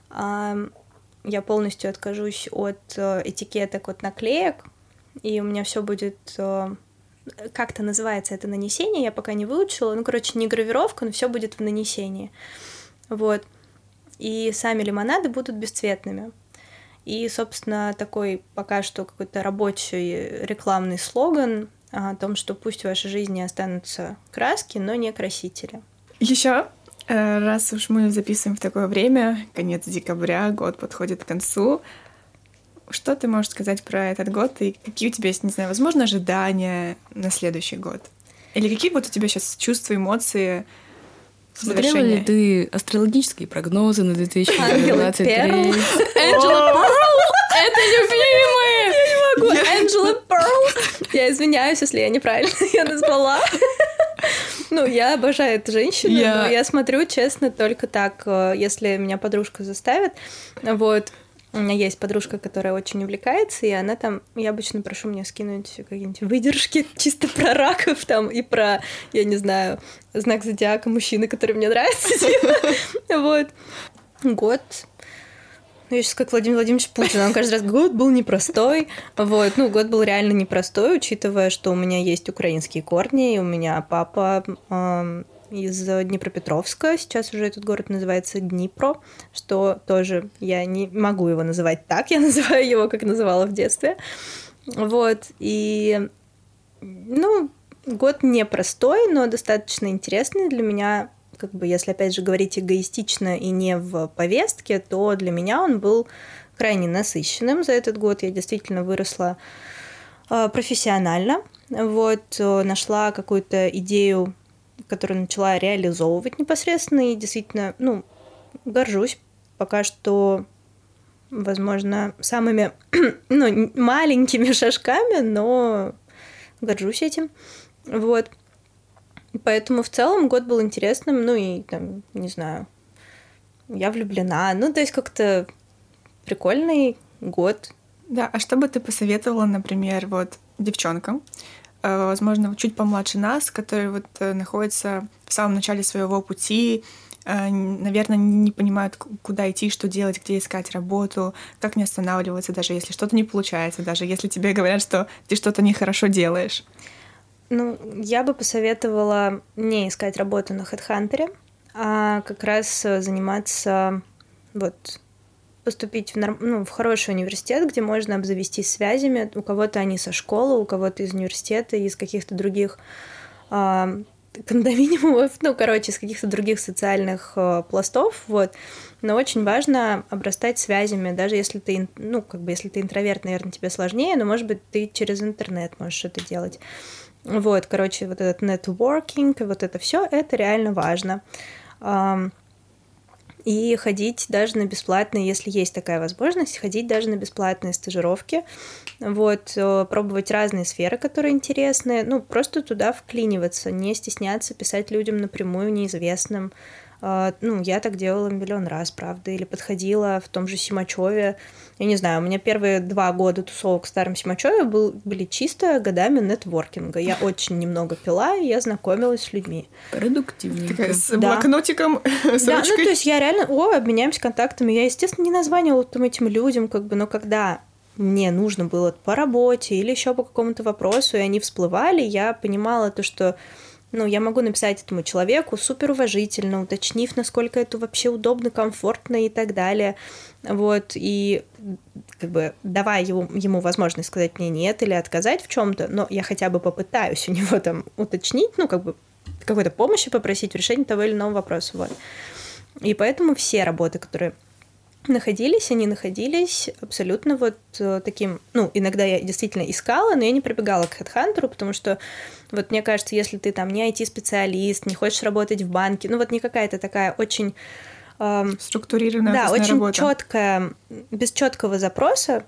Я полностью откажусь от э, этикеток, от наклеек, и у меня все будет э, как-то называется это нанесение, я пока не выучила. Ну, короче, не гравировка, но все будет в нанесении. Вот. И сами лимонады будут бесцветными. И, собственно, такой пока что какой-то рабочий рекламный слоган о том, что пусть в вашей жизни останутся краски, но не красители. Еще э, раз уж мы записываем в такое время, конец декабря, год подходит к концу, что ты можешь сказать про этот год и какие у тебя есть, не знаю, возможно, ожидания на следующий год? Или какие вот у тебя сейчас чувства, эмоции? Смотрела ли ты астрологические прогнозы на 2023? Энджела Перл! Это любимые! Я не могу. Энджела Перл! Я извиняюсь, если я неправильно ее назвала. Ну, я обожаю эту женщину, я... но я смотрю, честно, только так, э, если меня подружка заставит. Вот. У меня есть подружка, которая очень увлекается, и она там, я обычно прошу мне скинуть какие-нибудь выдержки чисто про раков там и про, я не знаю, знак зодиака мужчины, который мне нравится. Вот. Год ну, я сейчас как Владимир Владимирович Путин, он каждый раз год был непростой. Вот, ну, год был реально непростой, учитывая, что у меня есть украинские корни, и у меня папа из Днепропетровска. Сейчас уже этот город называется Днипро, что тоже я не могу его называть так, я называю его, как называла в детстве. Вот, и, ну, год непростой, но достаточно интересный для меня, как бы, если, опять же, говорить эгоистично и не в повестке, то для меня он был крайне насыщенным за этот год. Я действительно выросла а, профессионально, вот, э, нашла какую-то идею которую начала реализовывать непосредственно, и действительно, ну, горжусь пока что, возможно, самыми, ну, маленькими шажками, но горжусь этим. Вот. Поэтому в целом год был интересным, ну и там, не знаю, я влюблена. Ну, то есть как-то прикольный год. Да, а что бы ты посоветовала, например, вот девчонкам, возможно, чуть помладше нас, которые вот э, находятся в самом начале своего пути, э, наверное, не понимают, куда идти, что делать, где искать работу, как не останавливаться, даже если что-то не получается, даже если тебе говорят, что ты что-то нехорошо делаешь. Ну, я бы посоветовала не искать работу на HeadHunter, а как раз заниматься вот поступить в, норм... ну, в хороший университет, где можно обзавестись связями. У кого-то они со школы, у кого-то из университета, из каких-то других э, кондоминиумов, ну, короче, из каких-то других социальных э, пластов, вот. Но очень важно обрастать связями, даже если ты, ну, как бы, если ты интроверт, наверное, тебе сложнее, но, может быть, ты через интернет можешь это делать. Вот, короче, вот этот нетворкинг, вот это все, это реально важно и ходить даже на бесплатные, если есть такая возможность, ходить даже на бесплатные стажировки, вот, э, пробовать разные сферы, которые интересны, ну, просто туда вклиниваться, не стесняться писать людям напрямую неизвестным, ну, я так делала миллион раз, правда, или подходила в том же Симачеве. Я не знаю, у меня первые два года тусовок в старом Симачеве был, были чисто годами нетворкинга. Я очень немного пила, и я знакомилась с людьми. Продуктивненько. Такая с да. блокнотиком, с Да, ну, то есть я реально, о, обменяемся контактами. Я, естественно, не названивала там этим людям, как бы, но когда мне нужно было по работе или еще по какому-то вопросу, и они всплывали, я понимала то, что ну, я могу написать этому человеку супер уважительно, уточнив, насколько это вообще удобно, комфортно и так далее. Вот, и как бы давая ему, ему возможность сказать мне нет или отказать в чем-то, но я хотя бы попытаюсь у него там уточнить, ну, как бы какой-то помощи попросить в решении того или иного вопроса. Вот. И поэтому все работы, которые находились, они находились абсолютно вот э, таким, ну, иногда я действительно искала, но я не прибегала к HeadHunter, потому что вот мне кажется, если ты там не IT-специалист, не хочешь работать в банке, ну вот не какая-то такая очень эм, структурированная да, очень работа. четкая, без четкого запроса,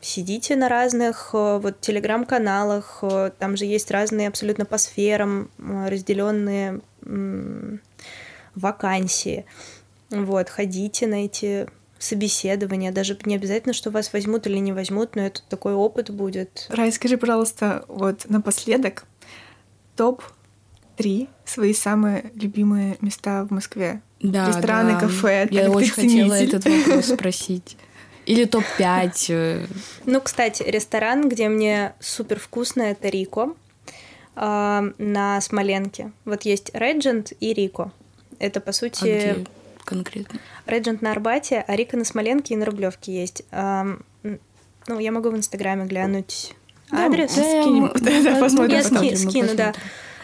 сидите на разных э, вот телеграм-каналах, э, там же есть разные абсолютно по сферам разделенные вакансии. Вот, ходите на эти собеседование, даже не обязательно, что вас возьмут или не возьмут, но это такой опыт будет. Рай, скажи, пожалуйста, вот напоследок топ-3 свои самые любимые места в Москве. Да, Рестораны, да. кафе. Я очень хотела этот вопрос спросить. Или топ-5. Э. Ну, кстати, ресторан, где мне супер вкусно, это Рико э, на Смоленке. Вот есть Реджент и Рико. Это, по сути... А где конкретно? Реджент на Арбате, а Рика на Смоленке и на Рублевке есть. Ну, я могу в Инстаграме глянуть адрес. Да, скинем, да, посмотрим я ски, скину, да.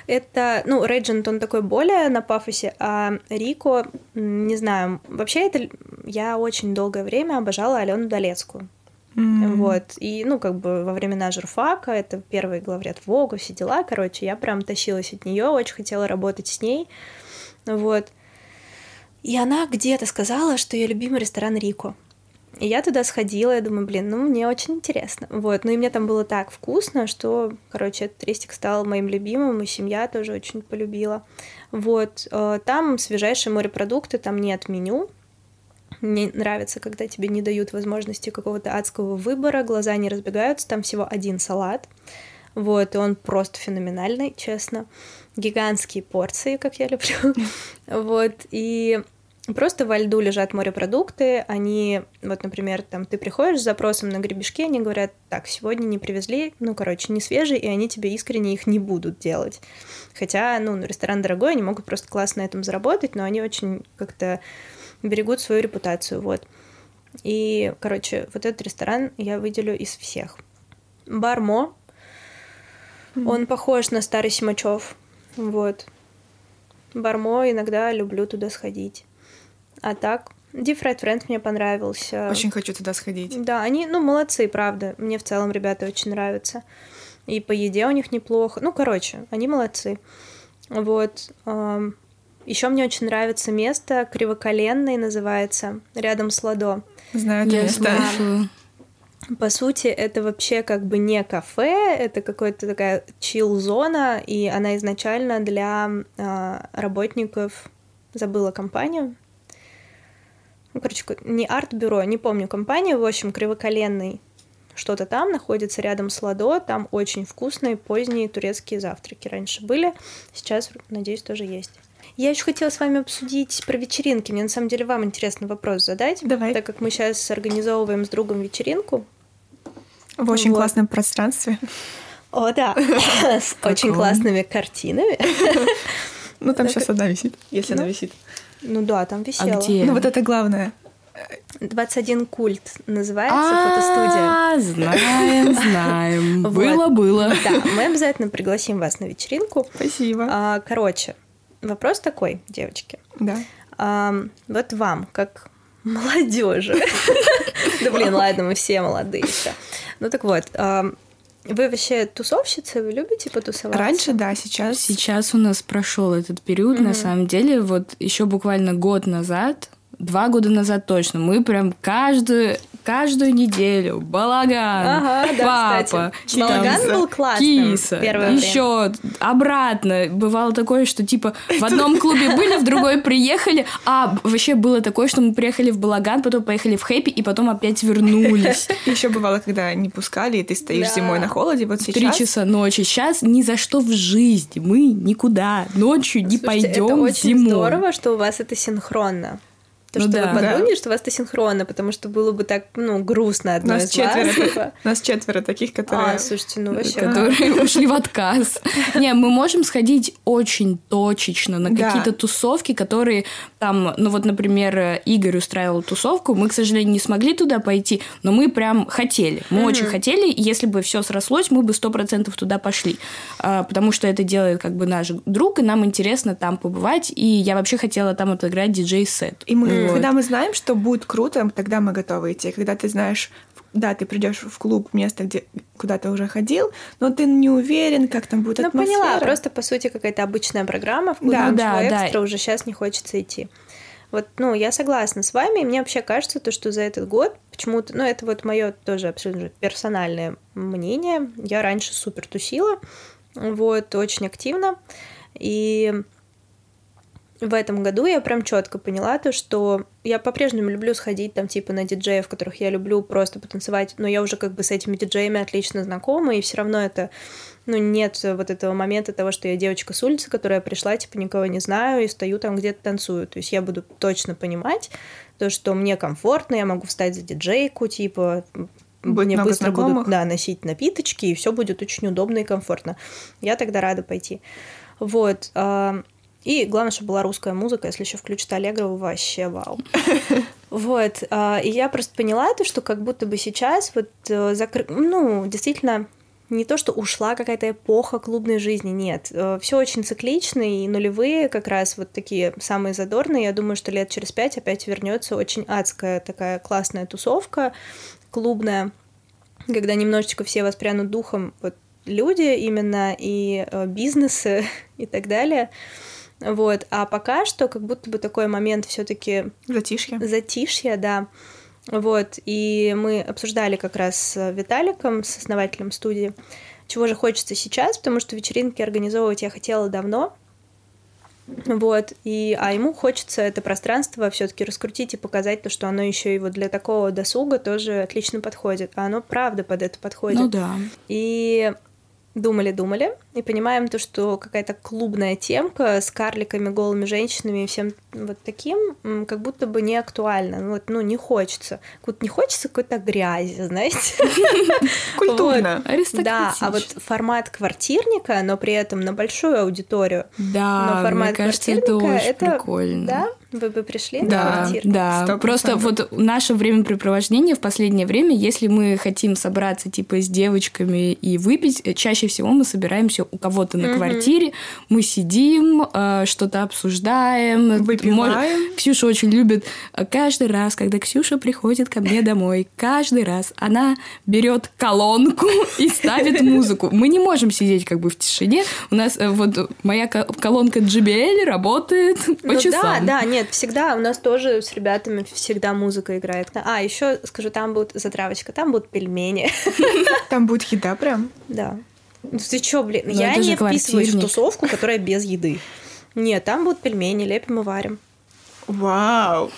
Это, ну, Реджент, он такой более на пафосе, а Рико, не знаю, вообще это я очень долгое время обожала Алену Долецкую. Mm-hmm. Вот. И, ну, как бы во времена журфака, это первый главред Вогу, все дела, короче, я прям тащилась от нее, очень хотела работать с ней. Вот. И она где-то сказала, что ее любимый ресторан Рико. И я туда сходила, я думаю, блин, ну мне очень интересно. Вот, ну и мне там было так вкусно, что, короче, этот рестик стал моим любимым, и семья тоже очень полюбила. Вот, э, там свежайшие морепродукты, там нет меню. Мне нравится, когда тебе не дают возможности какого-то адского выбора, глаза не разбегаются, там всего один салат. Вот, и он просто феноменальный, честно. Гигантские порции, как я люблю. Вот, и Просто во льду лежат морепродукты, они, вот, например, там ты приходишь с запросом на гребешки, они говорят, так, сегодня не привезли, ну, короче, не свежие, и они тебе искренне их не будут делать. Хотя, ну, ресторан дорогой, они могут просто классно на этом заработать, но они очень как-то берегут свою репутацию, вот. И, короче, вот этот ресторан я выделю из всех. Бармо, mm-hmm. он похож на старый Симачев, вот. Бармо иногда люблю туда сходить. А так, Deep Fried мне понравился. Очень хочу туда сходить. Да, они, ну, молодцы, правда. Мне в целом ребята очень нравятся. И по еде у них неплохо. Ну, короче, они молодцы. Вот. Еще мне очень нравится место, Кривоколенный называется, рядом с Ладо. Знаю это место. По сути, это вообще как бы не кафе, это какая-то такая чил-зона, и она изначально для э, работников, забыла компанию, ну, короче, не арт-бюро, не помню компания, в общем, кривоколенный что-то там находится рядом с Ладо, там очень вкусные поздние турецкие завтраки раньше были, сейчас, надеюсь, тоже есть. Я еще хотела с вами обсудить про вечеринки. Мне на самом деле вам интересный вопрос задать. Давай. Так как мы сейчас организовываем с другом вечеринку. В очень вот. классном пространстве. О, да, с очень классными картинами. Ну, там сейчас одна висит, если она ну, висит. Ну да, там висела. А где? Ну вот это главное. 21 культ называется фотостудия. А, знаем, знаем. Было, было. Да, мы обязательно пригласим вас на вечеринку. Спасибо. А, короче, вопрос такой, девочки. Да. Вот вам, как молодежи. Да блин, ладно, мы все молодые еще. Ну так вот, вы вообще тусовщицы? Вы любите потусоваться? Раньше, да, сейчас. Сейчас у нас прошел этот период. Mm-hmm. На самом деле, вот еще буквально год назад, два года назад точно, мы прям каждую каждую неделю балаган, ага, да, папа, кстати. балаган был классным. Киса, еще обратно бывало такое, что типа в одном клубе были, в другой приехали, а вообще было такое, что мы приехали в балаган, потом поехали в хэппи и потом опять вернулись. Еще бывало, когда не пускали, и ты стоишь да. зимой на холоде, вот сейчас. Три часа ночи. Сейчас ни за что в жизни мы никуда ночью не Слушайте, пойдем это очень зимой. здорово, что у вас это синхронно. То, ну, что да, вы подруги, да. что у вас синхронно, потому что было бы так, ну, грустно одной нас из четверо, вас. Типа. Нас четверо таких, которые... А, слушайте, ну вообще... Которые ушли в отказ. Не, мы можем сходить очень точечно на какие-то тусовки, которые там, ну вот, например, Игорь устраивал тусовку, мы, к сожалению, не смогли туда пойти, но мы прям хотели. Мы очень хотели, если бы все срослось, мы бы сто процентов туда пошли. А, потому что это делает как бы наш друг, и нам интересно там побывать, и я вообще хотела там отыграть диджей-сет. И мы вот. Когда мы знаем, что будет круто, тогда мы готовы идти. Когда ты знаешь, да, ты придешь в клуб, место, где куда ты уже ходил, но ты не уверен, как там будет ну, атмосфера. Ну, поняла, просто, по сути, какая-то обычная программа, в куда да, да, экстра да. уже сейчас не хочется идти. Вот, ну, я согласна с вами, и мне вообще кажется, то, что за этот год почему-то, ну, это вот мое тоже абсолютно персональное мнение, я раньше супер тусила, вот, очень активно, и в этом году я прям четко поняла то, что я по-прежнему люблю сходить там типа на диджеев, которых я люблю просто потанцевать, но я уже как бы с этими диджеями отлично знакома, и все равно это, ну, нет вот этого момента того, что я девочка с улицы, которая пришла, типа, никого не знаю, и стою там где-то танцую. То есть я буду точно понимать то, что мне комфортно, я могу встать за диджейку, типа, Будет мне быстро знакомых. будут да, носить напиточки, и все будет очень удобно и комфортно. Я тогда рада пойти. Вот. А, и главное, чтобы была русская музыка, если еще включить Аллегрову, вообще вау. Вот. А, и я просто поняла то, что как будто бы сейчас вот э, закры... ну, действительно, не то, что ушла какая-то эпоха клубной жизни, нет. Э, Все очень циклично, и нулевые как раз вот такие самые задорные. Я думаю, что лет через пять опять вернется очень адская такая классная тусовка клубная, когда немножечко все воспрянут духом вот люди именно и э, бизнесы и так далее. Вот. А пока что как будто бы такой момент все таки Затишье. Затишье, да. Вот. И мы обсуждали как раз с Виталиком, с основателем студии, чего же хочется сейчас, потому что вечеринки организовывать я хотела давно. Вот, и, а ему хочется это пространство все-таки раскрутить и показать то, что оно еще и вот для такого досуга тоже отлично подходит. А оно правда под это подходит. Ну да. И думали-думали и понимаем то, что какая-то клубная темка с карликами, голыми женщинами и всем вот таким как будто бы не актуально. Ну, вот, ну не хочется. Вот не хочется какой-то грязи, знаете. Культурно. Да, а вот формат квартирника, но при этом на большую аудиторию. Да, но формат мне кажется, это очень прикольно. Да, вы бы пришли да, на Да, просто вот наше времяпрепровождение в последнее время, если мы хотим собраться типа с девочками и выпить, э, чаще всего мы собираемся у кого-то на квартире, мы сидим, э, что-то обсуждаем. Выпиваем. Ксюша очень любит э, каждый раз, когда Ксюша приходит ко мне домой, каждый раз она берет колонку и ставит музыку. Мы не можем сидеть как бы в тишине. У нас вот моя колонка JBL работает по ну, часам. Да, да, нет, нет, всегда у нас тоже с ребятами всегда музыка играет. А, еще скажу, там будет затравочка, там будут пельмени. Там будет еда прям? Да. Ну ты чё, блин, Но я не вписываюсь в тусовку, которая без еды. Нет, там будут пельмени, лепим и варим. Вау!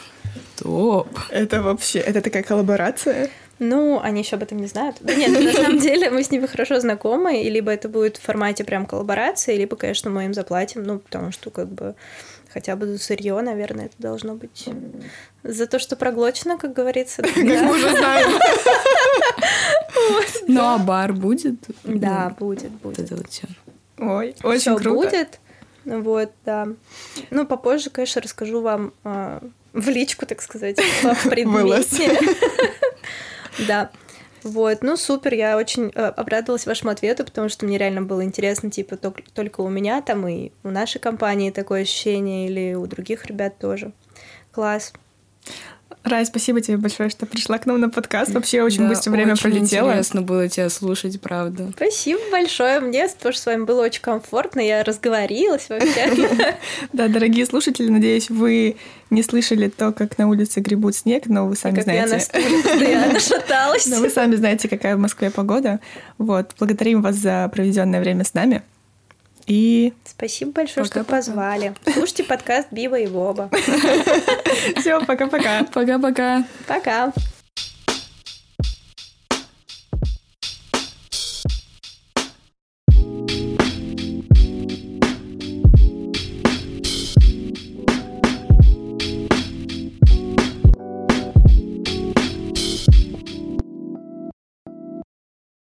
Топ! Это вообще, это такая коллаборация? Ну, они еще об этом не знают. Да нет, на самом деле мы с ними хорошо знакомы, и либо это будет в формате прям коллаборации, либо, конечно, мы им заплатим, ну, потому что как бы хотя бы за сырье, наверное, это должно быть за то, что проглочено, как говорится. Как мы уже знаем. Ну, а бар будет? Да, будет, будет. Это вот все. Ой, очень круто. будет. Вот, да. Ну, попозже, конечно, расскажу вам а, в личку, так сказать, в предмете. Да. Вот, ну супер, я очень э, обрадовалась вашему ответу, потому что мне реально было интересно, типа, только, только у меня там и у нашей компании такое ощущение, или у других ребят тоже. Класс. Рай, спасибо тебе большое, что пришла к нам на подкаст. Вообще очень да, быстро время очень пролетело. интересно было тебя слушать, правда. Спасибо большое. Мне тоже с вами было очень комфортно. Я разговорилась вообще. Да, дорогие слушатели, надеюсь, вы не слышали то, как на улице гребут снег, но вы сами знаете. я шаталась. Но вы сами знаете, какая в Москве погода. Вот, благодарим вас за проведенное время с нами. И спасибо большое, пока, что позвали. Слушайте подкаст Биба и Боба. Все, пока-пока. Пока-пока. Пока. -пока. пока.